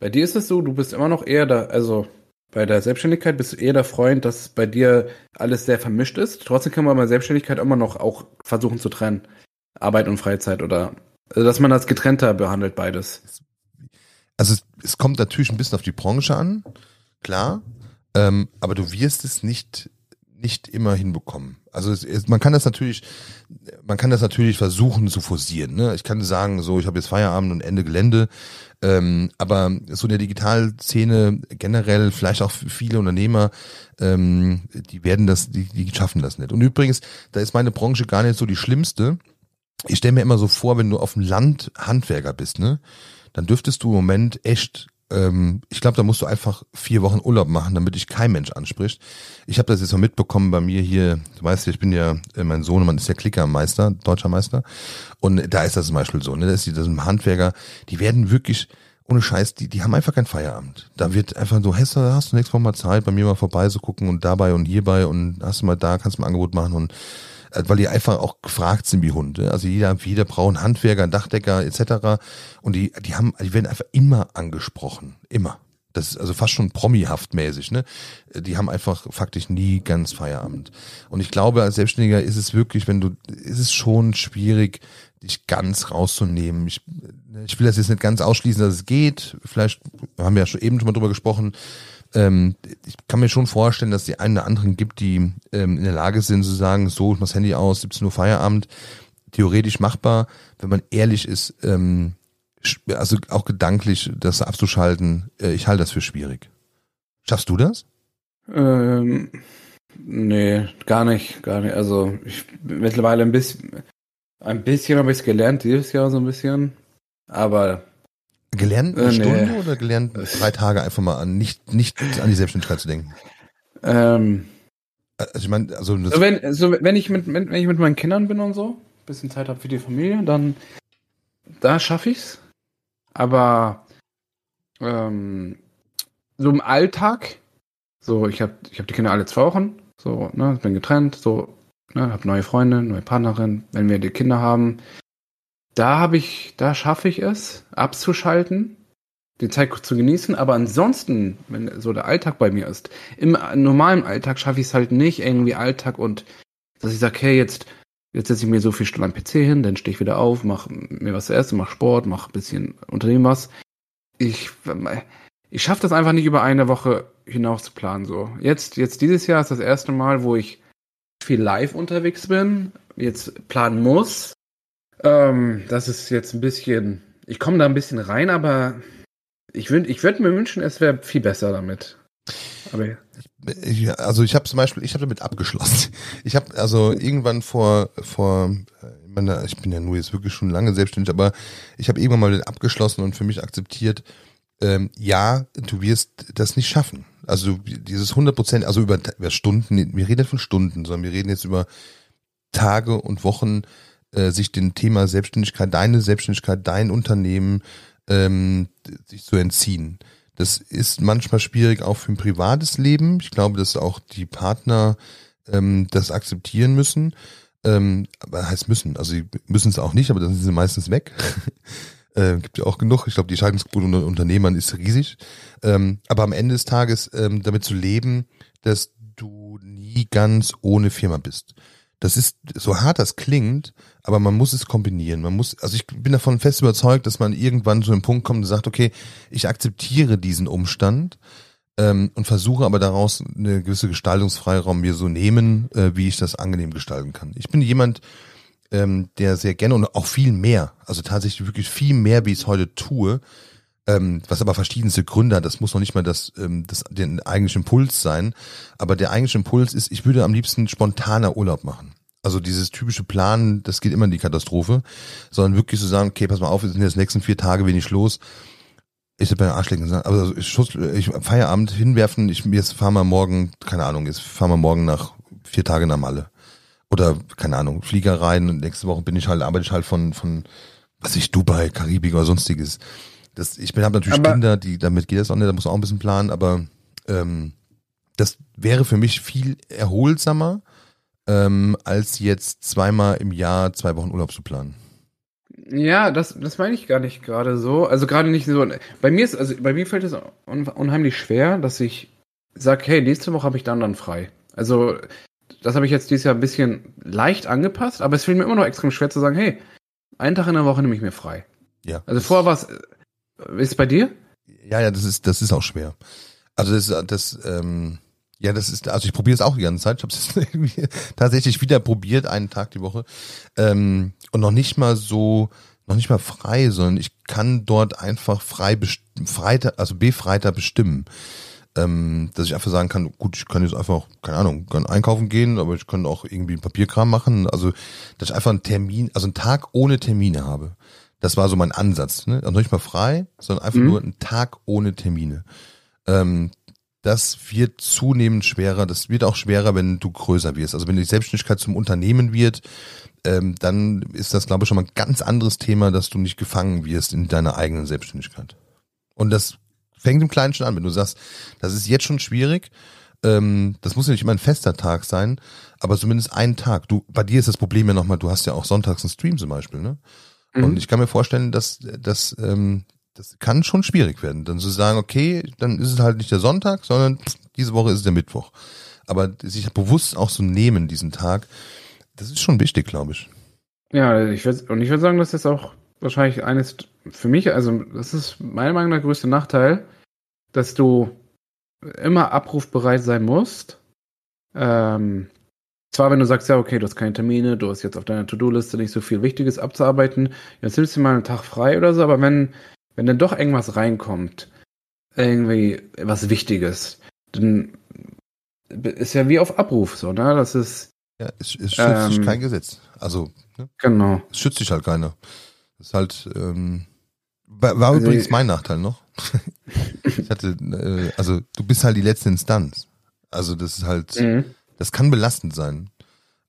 Bei dir ist es so, du bist immer noch eher da, also bei der Selbstständigkeit bist du eher der Freund, dass bei dir alles sehr vermischt ist. Trotzdem kann man bei Selbstständigkeit immer noch auch versuchen zu trennen. Arbeit und Freizeit oder also dass man das getrennter behandelt, beides. Also es, es kommt natürlich ein bisschen auf die Branche an, klar. Ähm, aber du wirst es nicht nicht immer hinbekommen. Also es, es, man kann das natürlich, man kann das natürlich versuchen zu forcieren. Ne? Ich kann sagen, so ich habe jetzt Feierabend und Ende Gelände, ähm, aber so in der Digitalszene generell, vielleicht auch viele Unternehmer, ähm, die werden das, die, die schaffen das nicht. Und übrigens, da ist meine Branche gar nicht so die schlimmste. Ich stelle mir immer so vor, wenn du auf dem Land Handwerker bist, ne, dann dürftest du im Moment echt ähm, ich glaube, da musst du einfach vier Wochen Urlaub machen, damit dich kein Mensch anspricht. Ich habe das jetzt mal mitbekommen bei mir hier, du weißt ja, ich bin ja, äh, mein Sohn, man ist ja Klickermeister, deutscher Meister. Und da ist das zum Beispiel so, ne? Da ist die, das sind Handwerker, die werden wirklich, ohne Scheiß, die, die haben einfach keinen Feierabend. Da wird einfach so, hast du, hast du nächstes Mal mal Zeit, bei mir mal vorbei zu gucken und dabei und hierbei und hast du mal da, kannst du mal ein Angebot machen und weil die einfach auch gefragt sind wie Hunde. Also jeder, jeder braucht einen Handwerker, einen Dachdecker etc. Und die, die haben, die werden einfach immer angesprochen, immer. Das ist also fast schon promihaft mäßig, ne? Die haben einfach faktisch nie ganz Feierabend. Und ich glaube, als Selbstständiger ist es wirklich, wenn du, ist es schon schwierig, dich ganz rauszunehmen. Ich, ich will das jetzt nicht ganz ausschließen, dass es geht. Vielleicht haben wir ja schon eben schon mal drüber gesprochen ähm, ich kann mir schon vorstellen, dass die einen oder anderen gibt, die ähm, in der Lage sind zu sagen, so, ich mach das Handy aus, 17 Uhr Feierabend, theoretisch machbar, wenn man ehrlich ist, ähm, also auch gedanklich das abzuschalten, äh, ich halte das für schwierig. Schaffst du das? Ähm, nee, gar nicht, gar nicht. Also ich mittlerweile ein bisschen, ein bisschen habe ich es gelernt, dieses Jahr so ein bisschen, aber Gelernt eine äh, Stunde nee. oder gelernt drei Tage einfach mal an, nicht, nicht an die Selbstständigkeit zu denken? Ähm, also ich meine, also so wenn, so wenn ich mit wenn ich mit meinen Kindern bin und so, bisschen Zeit habe für die Familie, dann da schaffe ich's. Aber ähm, so im Alltag, so ich habe ich habe die Kinder alle zwei Wochen, so ne, bin getrennt, so ne, habe neue Freunde, neue Partnerin. Wenn wir die Kinder haben, da habe ich, da schaffe ich es, abzuschalten, die Zeit zu genießen, aber ansonsten, wenn so der Alltag bei mir ist, im normalen Alltag schaffe ich es halt nicht, irgendwie Alltag und dass ich sage, hey, jetzt, jetzt setze ich mir so viel Stunden am PC hin, dann stehe ich wieder auf, mache mir was zu essen, mache Sport, mache ein bisschen Unternehmen was. Ich, ich schaffe das einfach nicht über eine Woche hinaus zu planen, so. Jetzt, jetzt dieses Jahr ist das erste Mal, wo ich viel live unterwegs bin, jetzt planen muss, ähm, das ist jetzt ein bisschen. Ich komme da ein bisschen rein, aber ich würde ich würd mir wünschen, es wäre viel besser damit. Aber ich, also ich habe zum Beispiel, ich habe damit abgeschlossen. Ich habe also irgendwann vor vor ich, meine, ich bin ja nur jetzt wirklich schon lange selbstständig, aber ich habe irgendwann mal abgeschlossen und für mich akzeptiert, ähm, ja, du wirst das nicht schaffen. Also dieses 100 Prozent, also über, über Stunden, wir reden nicht von Stunden, sondern wir reden jetzt über Tage und Wochen, äh, sich dem Thema Selbstständigkeit, deine Selbstständigkeit, dein Unternehmen, ähm, sich zu entziehen. Das ist manchmal schwierig auch für ein privates Leben. Ich glaube, dass auch die Partner ähm, das akzeptieren müssen. Ähm, aber heißt müssen, also sie müssen es auch nicht, aber dann sind sie meistens weg. äh, gibt ja auch genug. Ich glaube, die Scheidungsquote unter Unternehmern ist riesig. Ähm, aber am Ende des Tages ähm, damit zu leben, dass du nie ganz ohne Firma bist. Das ist, so hart das klingt, aber man muss es kombinieren. Man muss, also ich bin davon fest überzeugt, dass man irgendwann zu einem Punkt kommt und sagt, okay, ich akzeptiere diesen Umstand ähm, und versuche aber daraus eine gewisse Gestaltungsfreiraum mir so nehmen, äh, wie ich das angenehm gestalten kann. Ich bin jemand, ähm, der sehr gerne und auch viel mehr, also tatsächlich wirklich viel mehr, wie ich es heute tue, ähm, was aber verschiedenste Gründe hat. Das muss noch nicht mal das, ähm, das den eigentlichen Impuls sein. Aber der eigentliche Impuls ist, ich würde am liebsten spontaner Urlaub machen. Also dieses typische Planen, das geht immer in die Katastrophe, sondern wirklich zu so sagen, okay, pass mal auf, wir sind jetzt nächsten vier Tage wenig los. Ich habe bei den Arschlecken gesagt, also ich, Schuss, ich Feierabend hinwerfen, ich jetzt fahren wir morgen, keine Ahnung, jetzt fahren wir morgen nach vier Tage nach Malle. Oder, keine Ahnung, Flieger rein und nächste Woche bin ich halt, arbeite ich halt von, von, was ich, Dubai, Karibik oder sonstiges. Das, ich bin habe natürlich Aber- Kinder, die damit geht das auch nicht, da muss man auch ein bisschen planen, aber ähm, das wäre für mich viel erholsamer, ähm, als jetzt zweimal im Jahr zwei Wochen Urlaub zu planen. Ja, das, das meine ich gar nicht gerade so. Also gerade nicht so. Bei mir ist, also bei mir fällt es un, unheimlich schwer, dass ich sage, hey, nächste Woche habe ich dann dann frei. Also das habe ich jetzt dieses Jahr ein bisschen leicht angepasst, aber es fällt mir immer noch extrem schwer zu sagen, hey, einen Tag in der Woche nehme ich mir frei. Ja. Also vorher war es, äh, ist es bei dir? Ja, ja, das ist, das ist auch schwer. Also das, das, ähm, ja, das ist, also ich probiere es auch die ganze Zeit. Ich habe es irgendwie tatsächlich wieder probiert, einen Tag die Woche. Ähm, und noch nicht mal so, noch nicht mal frei, sondern ich kann dort einfach frei, freiter, also befreiter bestimmen. Ähm, dass ich einfach sagen kann, gut, ich kann jetzt einfach, keine Ahnung, kann einkaufen gehen, aber ich kann auch irgendwie Papierkram machen. Also, dass ich einfach einen Termin, also einen Tag ohne Termine habe. Das war so mein Ansatz. Ne? Also nicht mal frei, sondern einfach Mhm. nur einen Tag ohne Termine. Ähm, das wird zunehmend schwerer. Das wird auch schwerer, wenn du größer wirst. Also wenn die Selbstständigkeit zum Unternehmen wird, ähm, dann ist das, glaube ich, schon mal ein ganz anderes Thema, dass du nicht gefangen wirst in deiner eigenen Selbstständigkeit. Und das fängt im Kleinen schon an. Wenn du sagst, das ist jetzt schon schwierig, ähm, das muss ja nicht immer ein fester Tag sein, aber zumindest einen Tag. Du, bei dir ist das Problem ja nochmal, du hast ja auch sonntags einen Stream zum Beispiel, ne? Und Mhm. ich kann mir vorstellen, dass dass ähm, das kann schon schwierig werden. Dann zu sagen, okay, dann ist es halt nicht der Sonntag, sondern diese Woche ist es der Mittwoch. Aber sich bewusst auch so nehmen, diesen Tag, das ist schon wichtig, glaube ich. Ja, ich würd, und ich würde sagen, das ist auch wahrscheinlich eines für mich, also das ist meiner Meinung nach der größte Nachteil, dass du immer abrufbereit sein musst. Ähm, zwar, wenn du sagst, ja, okay, du hast keine Termine, du hast jetzt auf deiner To-Do-Liste nicht so viel Wichtiges abzuarbeiten, jetzt nimmst du mal einen Tag frei oder so, aber wenn, wenn dann doch irgendwas reinkommt, irgendwie was Wichtiges, dann ist ja wie auf Abruf so, ne? Das ist, Ja, es, es schützt sich Ähm. kein Gesetz. Also, ne, genau. es schützt sich halt keiner. Das ist halt, ähm, war, war Also, übrigens mein Nachteil noch. ich hatte, äh, also du bist halt die letzte Instanz. Also das ist halt, Mhm. Das kann belastend sein.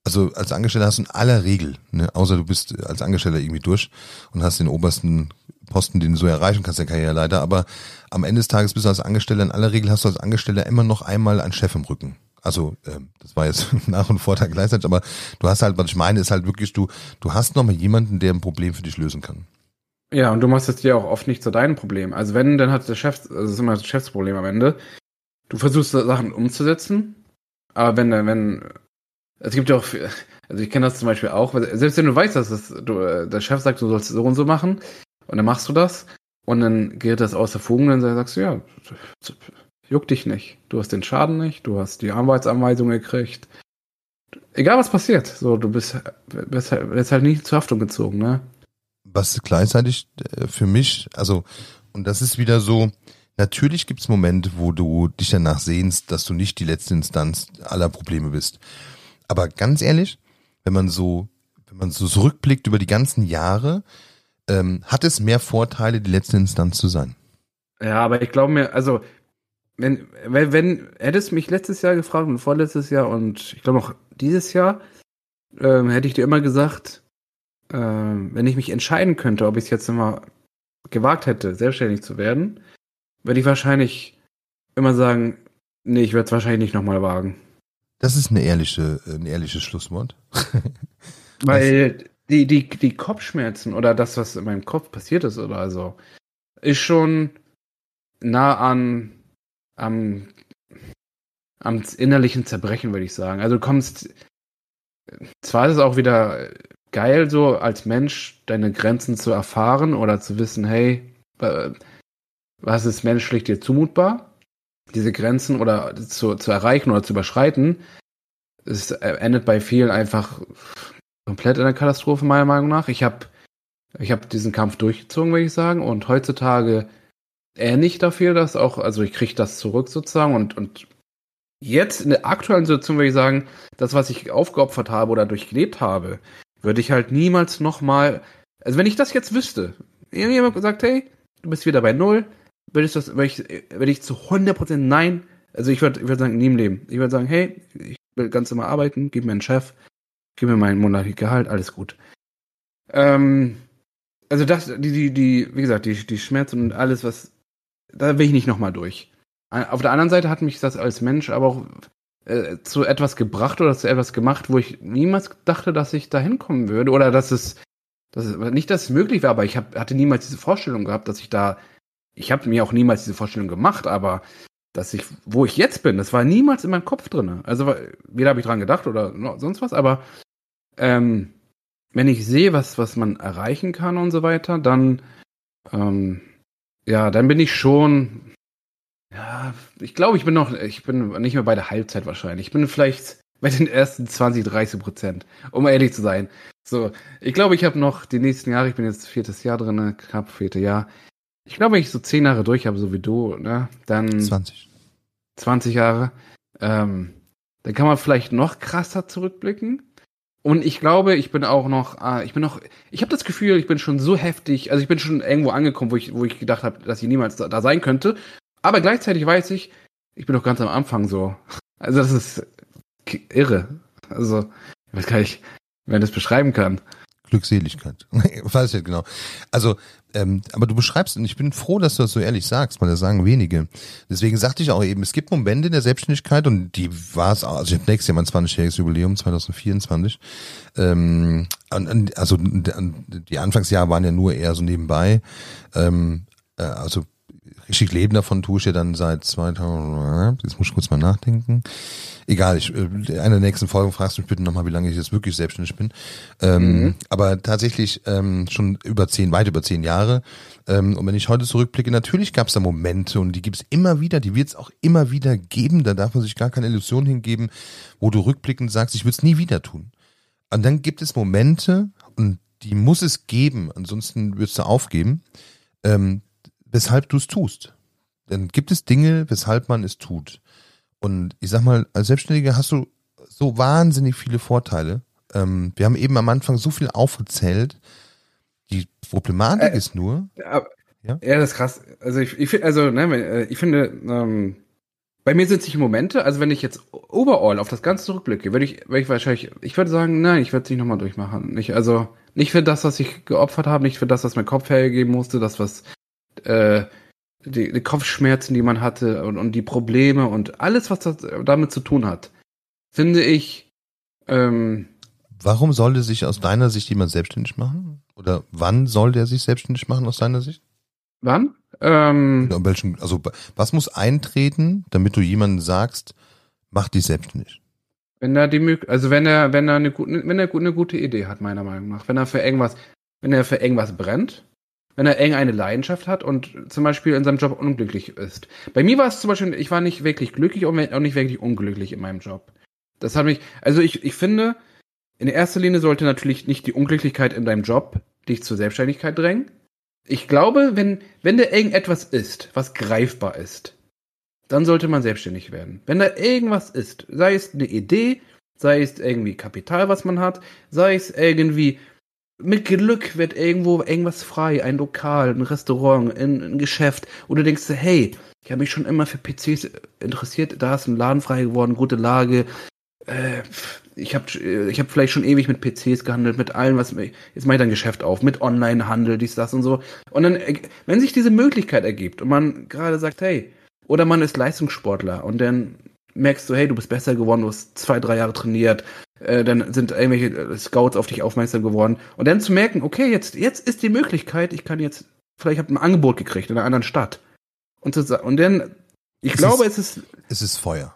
Also als Angestellter hast du in aller Regel, ne, außer du bist als Angestellter irgendwie durch und hast den obersten Posten, den du so erreichen kannst, der Karriereleiter, aber am Ende des Tages bist du als Angestellter, in aller Regel hast du als Angestellter immer noch einmal einen Chef im Rücken. Also ähm, das war jetzt Nach- und Vorteil gleichzeitig, aber du hast halt, was ich meine, ist halt wirklich, du, du hast noch mal jemanden, der ein Problem für dich lösen kann. Ja, und du machst es dir auch oft nicht zu deinem Problem. Also wenn, dann hat der Chef, also das ist immer das Chefsproblem am Ende. Du versuchst Sachen umzusetzen, aber wenn, wenn, es gibt ja auch, also ich kenne das zum Beispiel auch, selbst wenn du weißt, dass es, du, äh, der Chef sagt, du sollst so und so machen, und dann machst du das, und dann geht das außer Fugen, dann sagst du, ja, juckt dich nicht. Du hast den Schaden nicht, du hast die Arbeitsanweisung gekriegt. Egal was passiert, so, du bist, bist, halt, wirst halt nicht zur Haftung gezogen, ne? was gleichzeitig äh, für mich, also, und das ist wieder so, natürlich gibt es Momente, wo du dich danach sehnst, dass du nicht die letzte Instanz aller Probleme bist. Aber ganz ehrlich, wenn man so, wenn man so zurückblickt über die ganzen Jahre, ähm, hat es mehr Vorteile, die letzte Instanz zu sein. Ja, aber ich glaube mir, also, wenn, wenn, wenn, hättest du mich letztes Jahr gefragt und vorletztes Jahr und ich glaube auch dieses Jahr, ähm, hätte ich dir immer gesagt, ähm, wenn ich mich entscheiden könnte, ob ich es jetzt immer gewagt hätte, selbstständig zu werden, würde ich wahrscheinlich immer sagen, nee, ich werde es wahrscheinlich nicht nochmal wagen. Das ist eine ehrliche, ein ehrliches Schlusswort. Weil die, die, die Kopfschmerzen oder das, was in meinem Kopf passiert ist oder so, ist schon nah an am, am innerlichen Zerbrechen, würde ich sagen. Also du kommst, zwar ist es auch wieder geil, so als Mensch deine Grenzen zu erfahren oder zu wissen, hey, was ist menschlich dir zumutbar? Diese Grenzen oder zu, zu erreichen oder zu überschreiten, es endet bei vielen einfach komplett in der Katastrophe, meiner Meinung nach. Ich habe ich hab diesen Kampf durchgezogen, würde ich sagen. Und heutzutage ähnlich dafür, dass auch, also ich kriege das zurück sozusagen und, und jetzt in der aktuellen Situation würde ich sagen, das, was ich aufgeopfert habe oder durchlebt habe, würde ich halt niemals nochmal, also wenn ich das jetzt wüsste, irgendjemand gesagt, hey, du bist wieder bei Null, würde ich das, würde ich, würde ich zu 100% nein, also ich würde, ich würde sagen, nie im Leben. Ich würde sagen, hey, ich will ganz normal arbeiten, gib mir einen Chef, gib mir mein monatliches Gehalt, alles gut. Ähm, also das, die, die, die, wie gesagt, die, die Schmerzen und alles, was, da will ich nicht nochmal durch. Auf der anderen Seite hat mich das als Mensch aber auch äh, zu etwas gebracht oder zu etwas gemacht, wo ich niemals dachte, dass ich da hinkommen würde oder dass es, dass es nicht, dass es möglich wäre, aber ich hab, hatte niemals diese Vorstellung gehabt, dass ich da, ich habe mir auch niemals diese Vorstellung gemacht, aber dass ich, wo ich jetzt bin, das war niemals in meinem Kopf drin. Also weder habe ich dran gedacht oder sonst was, aber ähm, wenn ich sehe, was, was man erreichen kann und so weiter, dann, ähm, ja, dann bin ich schon, ja, ich glaube, ich bin noch, ich bin nicht mehr bei der Halbzeit wahrscheinlich. Ich bin vielleicht bei den ersten 20, 30 Prozent, um ehrlich zu sein. So, ich glaube, ich habe noch die nächsten Jahre, ich bin jetzt viertes Jahr drin, knapp vierte Jahr. Ich glaube, wenn ich so zehn Jahre durch habe, so wie du, ne, dann 20. 20 Jahre, ähm, dann kann man vielleicht noch krasser zurückblicken. Und ich glaube, ich bin auch noch, äh, ich bin noch, ich habe das Gefühl, ich bin schon so heftig, also ich bin schon irgendwo angekommen, wo ich, wo ich gedacht habe, dass ich niemals da, da sein könnte. Aber gleichzeitig weiß ich, ich bin doch ganz am Anfang so. Also das ist irre. Also, ich weiß gar nicht, man das beschreiben kann. Glückseligkeit. weiß ich genau. Also, ähm, aber du beschreibst, und ich bin froh, dass du das so ehrlich sagst, weil das sagen wenige. Deswegen sagte ich auch eben, es gibt Momente in der Selbstständigkeit und die war es, also ich habe nächstes Jahr mein 20-jähriges Jubiläum, 2024. Ähm, also die Anfangsjahre waren ja nur eher so nebenbei. Ähm, äh, also richtig leben davon tue ich ja dann seit 2000, jetzt muss ich kurz mal nachdenken. Egal, ich, äh, einer der nächsten Folgen fragst du mich bitte nochmal, wie lange ich jetzt wirklich selbstständig bin. Ähm, mhm. Aber tatsächlich ähm, schon über zehn, weit über zehn Jahre. Ähm, und wenn ich heute zurückblicke, natürlich gab es da Momente und die gibt es immer wieder, die wird es auch immer wieder geben. Da darf man sich gar keine Illusion hingeben, wo du rückblickend sagst, ich würde es nie wieder tun. Und dann gibt es Momente, und die muss es geben, ansonsten würdest du aufgeben, ähm, weshalb du es tust. Dann gibt es Dinge, weshalb man es tut. Und ich sag mal, als Selbstständiger hast du so wahnsinnig viele Vorteile. Ähm, wir haben eben am Anfang so viel aufgezählt. Die Problematik äh, ist nur. Ja, ja? ja, das ist krass. Also ich, ich also ne, äh, ich finde, ähm, bei mir sind sich Momente, also wenn ich jetzt overall auf das Ganze zurückblicke, würde ich, würde ich wahrscheinlich, ich würde sagen, nein, ich würde es nicht nochmal durchmachen. Nicht, also nicht für das, was ich geopfert habe, nicht für das, was mein Kopf hergeben musste, das, was äh, die, die Kopfschmerzen, die man hatte und, und die Probleme und alles, was das damit zu tun hat, finde ich. Ähm, Warum sollte sich aus deiner Sicht jemand selbstständig machen? Oder wann soll der sich selbstständig machen aus deiner Sicht? Wann? Ähm, in welchen, also was muss eintreten, damit du jemanden sagst, mach dich selbstständig? Wenn er die also wenn er, wenn er eine gute, wenn er eine gute Idee hat, meiner Meinung nach, wenn er für irgendwas, wenn er für irgendwas brennt, wenn er eng eine Leidenschaft hat und zum Beispiel in seinem Job unglücklich ist. Bei mir war es zum Beispiel, ich war nicht wirklich glücklich und auch nicht wirklich unglücklich in meinem Job. Das hat mich, also ich, ich finde, in erster Linie sollte natürlich nicht die Unglücklichkeit in deinem Job dich zur Selbstständigkeit drängen. Ich glaube, wenn, wenn da irgendetwas ist, was greifbar ist, dann sollte man selbstständig werden. Wenn da irgendwas ist, sei es eine Idee, sei es irgendwie Kapital, was man hat, sei es irgendwie mit Glück wird irgendwo irgendwas frei, ein Lokal, ein Restaurant, ein, ein Geschäft, und du denkst, hey, ich habe mich schon immer für PCs interessiert, da ist ein Laden frei geworden, gute Lage. Äh, ich habe ich hab vielleicht schon ewig mit PCs gehandelt, mit allem, was jetzt mache ich dann Geschäft auf, mit Online-Handel, dies, das und so. Und dann, wenn sich diese Möglichkeit ergibt und man gerade sagt, hey, oder man ist Leistungssportler und dann merkst du, hey, du bist besser geworden, du hast zwei, drei Jahre trainiert, äh, dann sind irgendwelche äh, Scouts auf dich aufmerksam geworden. Und dann zu merken, okay, jetzt, jetzt ist die Möglichkeit, ich kann jetzt, vielleicht habe ein Angebot gekriegt in einer anderen Stadt. Und, zu, und dann, ich es glaube, ist, es ist. Es ist Feuer.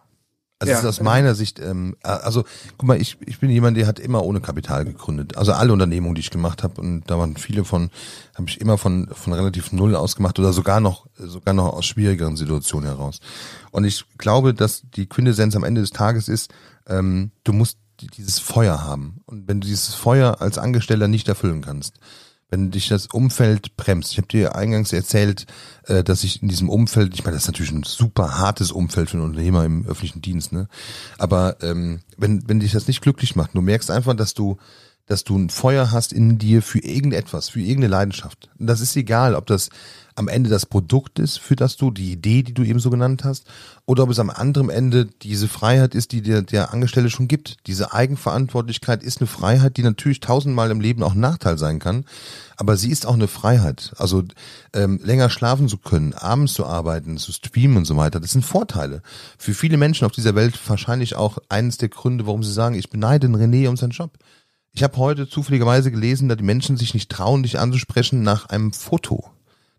Also ja. es ist aus meiner Sicht, ähm, also guck mal, ich, ich bin jemand, der hat immer ohne Kapital gegründet. Also alle Unternehmungen, die ich gemacht habe, und da waren viele von, habe ich immer von, von relativ null ausgemacht oder sogar noch, sogar noch aus schwierigeren Situationen heraus. Und ich glaube, dass die Quintessenz am Ende des Tages ist, ähm, du musst dieses Feuer haben. Und wenn du dieses Feuer als Angestellter nicht erfüllen kannst, wenn dich das Umfeld bremst. Ich habe dir eingangs erzählt, äh, dass ich in diesem Umfeld, ich meine, das ist natürlich ein super hartes Umfeld für einen Unternehmer im öffentlichen Dienst, ne? Aber ähm, wenn, wenn dich das nicht glücklich macht, du merkst einfach, dass du dass du ein Feuer hast in dir für irgendetwas, für irgendeine Leidenschaft. Und das ist egal, ob das am Ende das Produkt ist, für das du, die Idee, die du eben so genannt hast, oder ob es am anderen Ende diese Freiheit ist, die dir der Angestellte schon gibt. Diese Eigenverantwortlichkeit ist eine Freiheit, die natürlich tausendmal im Leben auch ein Nachteil sein kann, aber sie ist auch eine Freiheit. Also ähm, länger schlafen zu können, abends zu arbeiten, zu streamen und so weiter, das sind Vorteile. Für viele Menschen auf dieser Welt wahrscheinlich auch eines der Gründe, warum sie sagen, ich beneide den René um seinen Job. Ich habe heute zufälligerweise gelesen, dass die Menschen sich nicht trauen, dich anzusprechen nach einem Foto.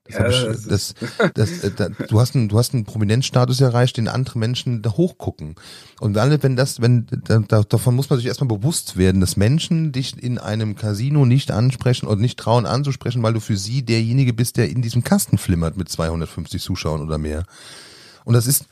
Das ja, ich, das, das, das, das, du hast einen, du hast einen Prominenzstatus erreicht, den andere Menschen da hochgucken. Und alle, wenn das, wenn, da, davon muss man sich erstmal bewusst werden, dass Menschen dich in einem Casino nicht ansprechen und nicht trauen anzusprechen, weil du für sie derjenige bist, der in diesem Kasten flimmert mit 250 Zuschauern oder mehr. Und das ist,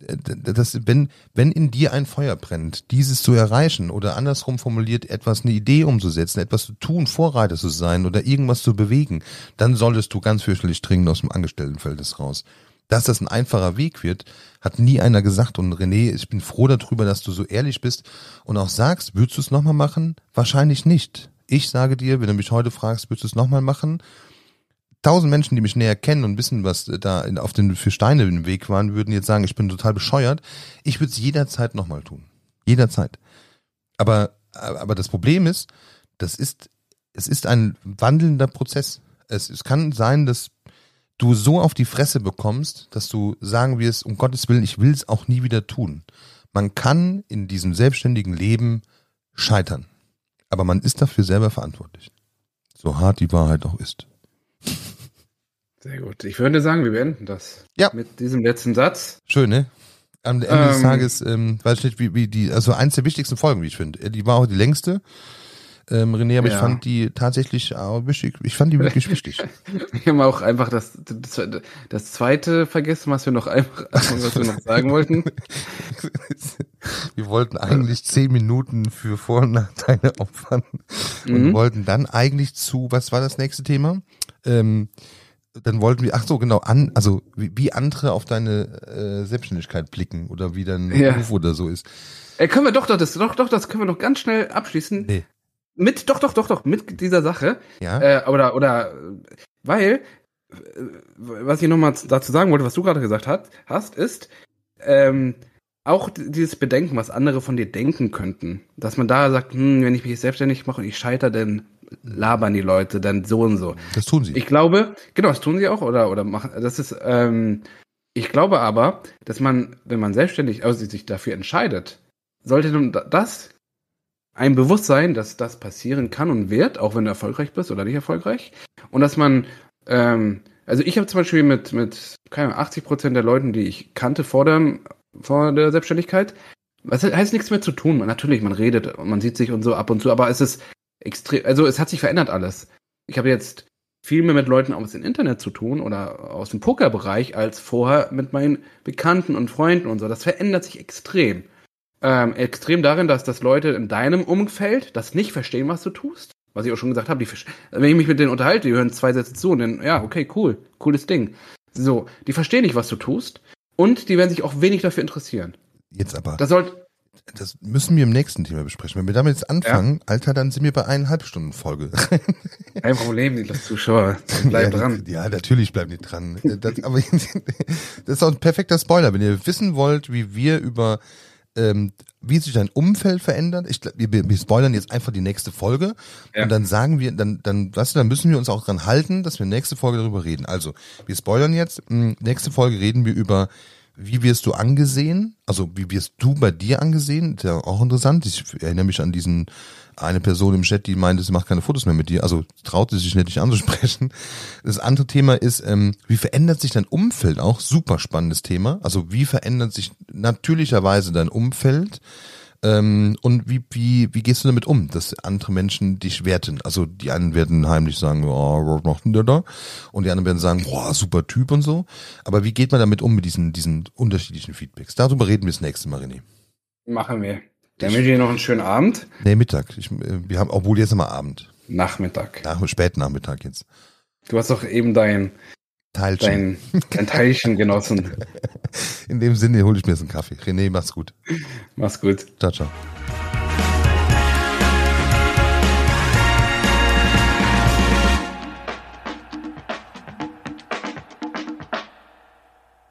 das, wenn, wenn in dir ein Feuer brennt, dieses zu erreichen oder andersrum formuliert, etwas, eine Idee umzusetzen, etwas zu tun, Vorreiter zu sein oder irgendwas zu bewegen, dann solltest du ganz fürchterlich dringend aus dem Angestelltenverhältnis raus. Dass das ein einfacher Weg wird, hat nie einer gesagt. Und René, ich bin froh darüber, dass du so ehrlich bist und auch sagst, würdest du es nochmal machen? Wahrscheinlich nicht. Ich sage dir, wenn du mich heute fragst, würdest du es nochmal machen? Tausend Menschen, die mich näher kennen und wissen, was da auf den für Steine im Weg waren, würden jetzt sagen, ich bin total bescheuert. Ich würde es jederzeit nochmal tun. Jederzeit. Aber, aber das Problem ist, das ist, es ist ein wandelnder Prozess. Es, es kann sein, dass du so auf die Fresse bekommst, dass du sagen wirst, um Gottes Willen, ich will es auch nie wieder tun. Man kann in diesem selbstständigen Leben scheitern. Aber man ist dafür selber verantwortlich. So hart die Wahrheit auch ist. Sehr gut. Ich würde sagen, wir beenden das. Ja. Mit diesem letzten Satz. Schön, ne? Am Ende ähm, des Tages, ähm, weiß ich nicht, wie, wie die, also eins der wichtigsten Folgen, wie ich finde. Die war auch die längste. Ähm, René, aber ja. ich fand die tatsächlich auch wichtig. Ich fand die wirklich wichtig. wir haben auch einfach das, das, das zweite vergessen, was wir noch einfach, was wir noch sagen wollten. wir wollten eigentlich zehn Minuten für Vor- und Nachteile opfern und mhm. wollten dann eigentlich zu, was war das nächste Thema? Ähm, dann wollten wir, ach so, genau, an, also wie, wie andere auf deine äh, Selbstständigkeit blicken oder wie dein ja. Beruf oder so ist. Äh, können wir doch, doch, das, doch, doch, das können wir noch ganz schnell abschließen. Nee. Mit, doch, doch, doch, doch, mit dieser Sache. Ja. Äh, oder, oder, weil, äh, was ich nochmal dazu sagen wollte, was du gerade gesagt hast, hast, ist, ähm, auch dieses Bedenken, was andere von dir denken könnten. Dass man da sagt, hm, wenn ich mich selbstständig mache und ich scheitere, dann labern die Leute dann so und so. Das tun sie. Ich glaube, genau, das tun sie auch oder oder machen. Das ist. Ähm, ich glaube aber, dass man, wenn man selbstständig also sich dafür entscheidet, sollte das ein Bewusstsein, dass das passieren kann und wird, auch wenn du erfolgreich bist oder nicht erfolgreich, und dass man ähm, also ich habe zum Beispiel mit, mit keine Ahnung, 80 Prozent der Leuten, die ich kannte vor der, vor der Selbstständigkeit, das heißt nichts mehr zu tun. Natürlich, man redet und man sieht sich und so ab und zu, aber es ist extrem, also es hat sich verändert alles. Ich habe jetzt viel mehr mit Leuten aus dem Internet zu tun oder aus dem Pokerbereich als vorher mit meinen Bekannten und Freunden und so. Das verändert sich extrem. Ähm, extrem darin, dass das Leute in deinem Umfeld das nicht verstehen, was du tust. Was ich auch schon gesagt habe, die, wenn ich mich mit denen unterhalte, die hören zwei Sätze zu und dann, ja, okay, cool, cooles Ding. So, die verstehen nicht, was du tust und die werden sich auch wenig dafür interessieren. Jetzt aber. Das sollte das müssen wir im nächsten Thema besprechen. Wenn wir damit jetzt anfangen, ja. Alter, dann sind wir bei eineinhalb Stunden Folge. Kein Problem, die Zuschauer. Bleib ja, dran. Ja, natürlich bleiben die dran. Das, aber das ist auch ein perfekter Spoiler. Wenn ihr wissen wollt, wie wir über ähm, wie sich dein Umfeld verändert. Ich, wir, wir spoilern jetzt einfach die nächste Folge ja. und dann sagen wir, dann, dann, weißt du, dann müssen wir uns auch dran halten, dass wir nächste Folge darüber reden. Also, wir spoilern jetzt. Nächste Folge reden wir über wie wirst du angesehen? Also wie wirst du bei dir angesehen? Ist ja auch interessant. Ich erinnere mich an diesen eine Person im Chat, die meinte, sie macht keine Fotos mehr mit dir. Also traut sie sich nicht, dich anzusprechen. Das andere Thema ist, ähm, wie verändert sich dein Umfeld? Auch super spannendes Thema. Also wie verändert sich natürlicherweise dein Umfeld? Ähm, und wie, wie, wie gehst du damit um, dass andere Menschen dich werten? Also die einen werden heimlich sagen, oh, was macht denn der da? Und die anderen werden sagen, boah, super Typ und so. Aber wie geht man damit um mit diesen, diesen unterschiedlichen Feedbacks? Darüber reden wir das nächste Mal, René. Machen wir. Dann wünsche ich dir noch einen schönen Abend. Nee, Mittag. Ich, äh, wir haben, obwohl jetzt immer Abend. Nachmittag. Nach, Spätnachmittag jetzt. Du hast doch eben dein, Teilchen. dein, dein Teilchen genossen. In dem Sinne hole ich mir jetzt einen Kaffee. René, mach's gut. Mach's gut. Ciao, ciao.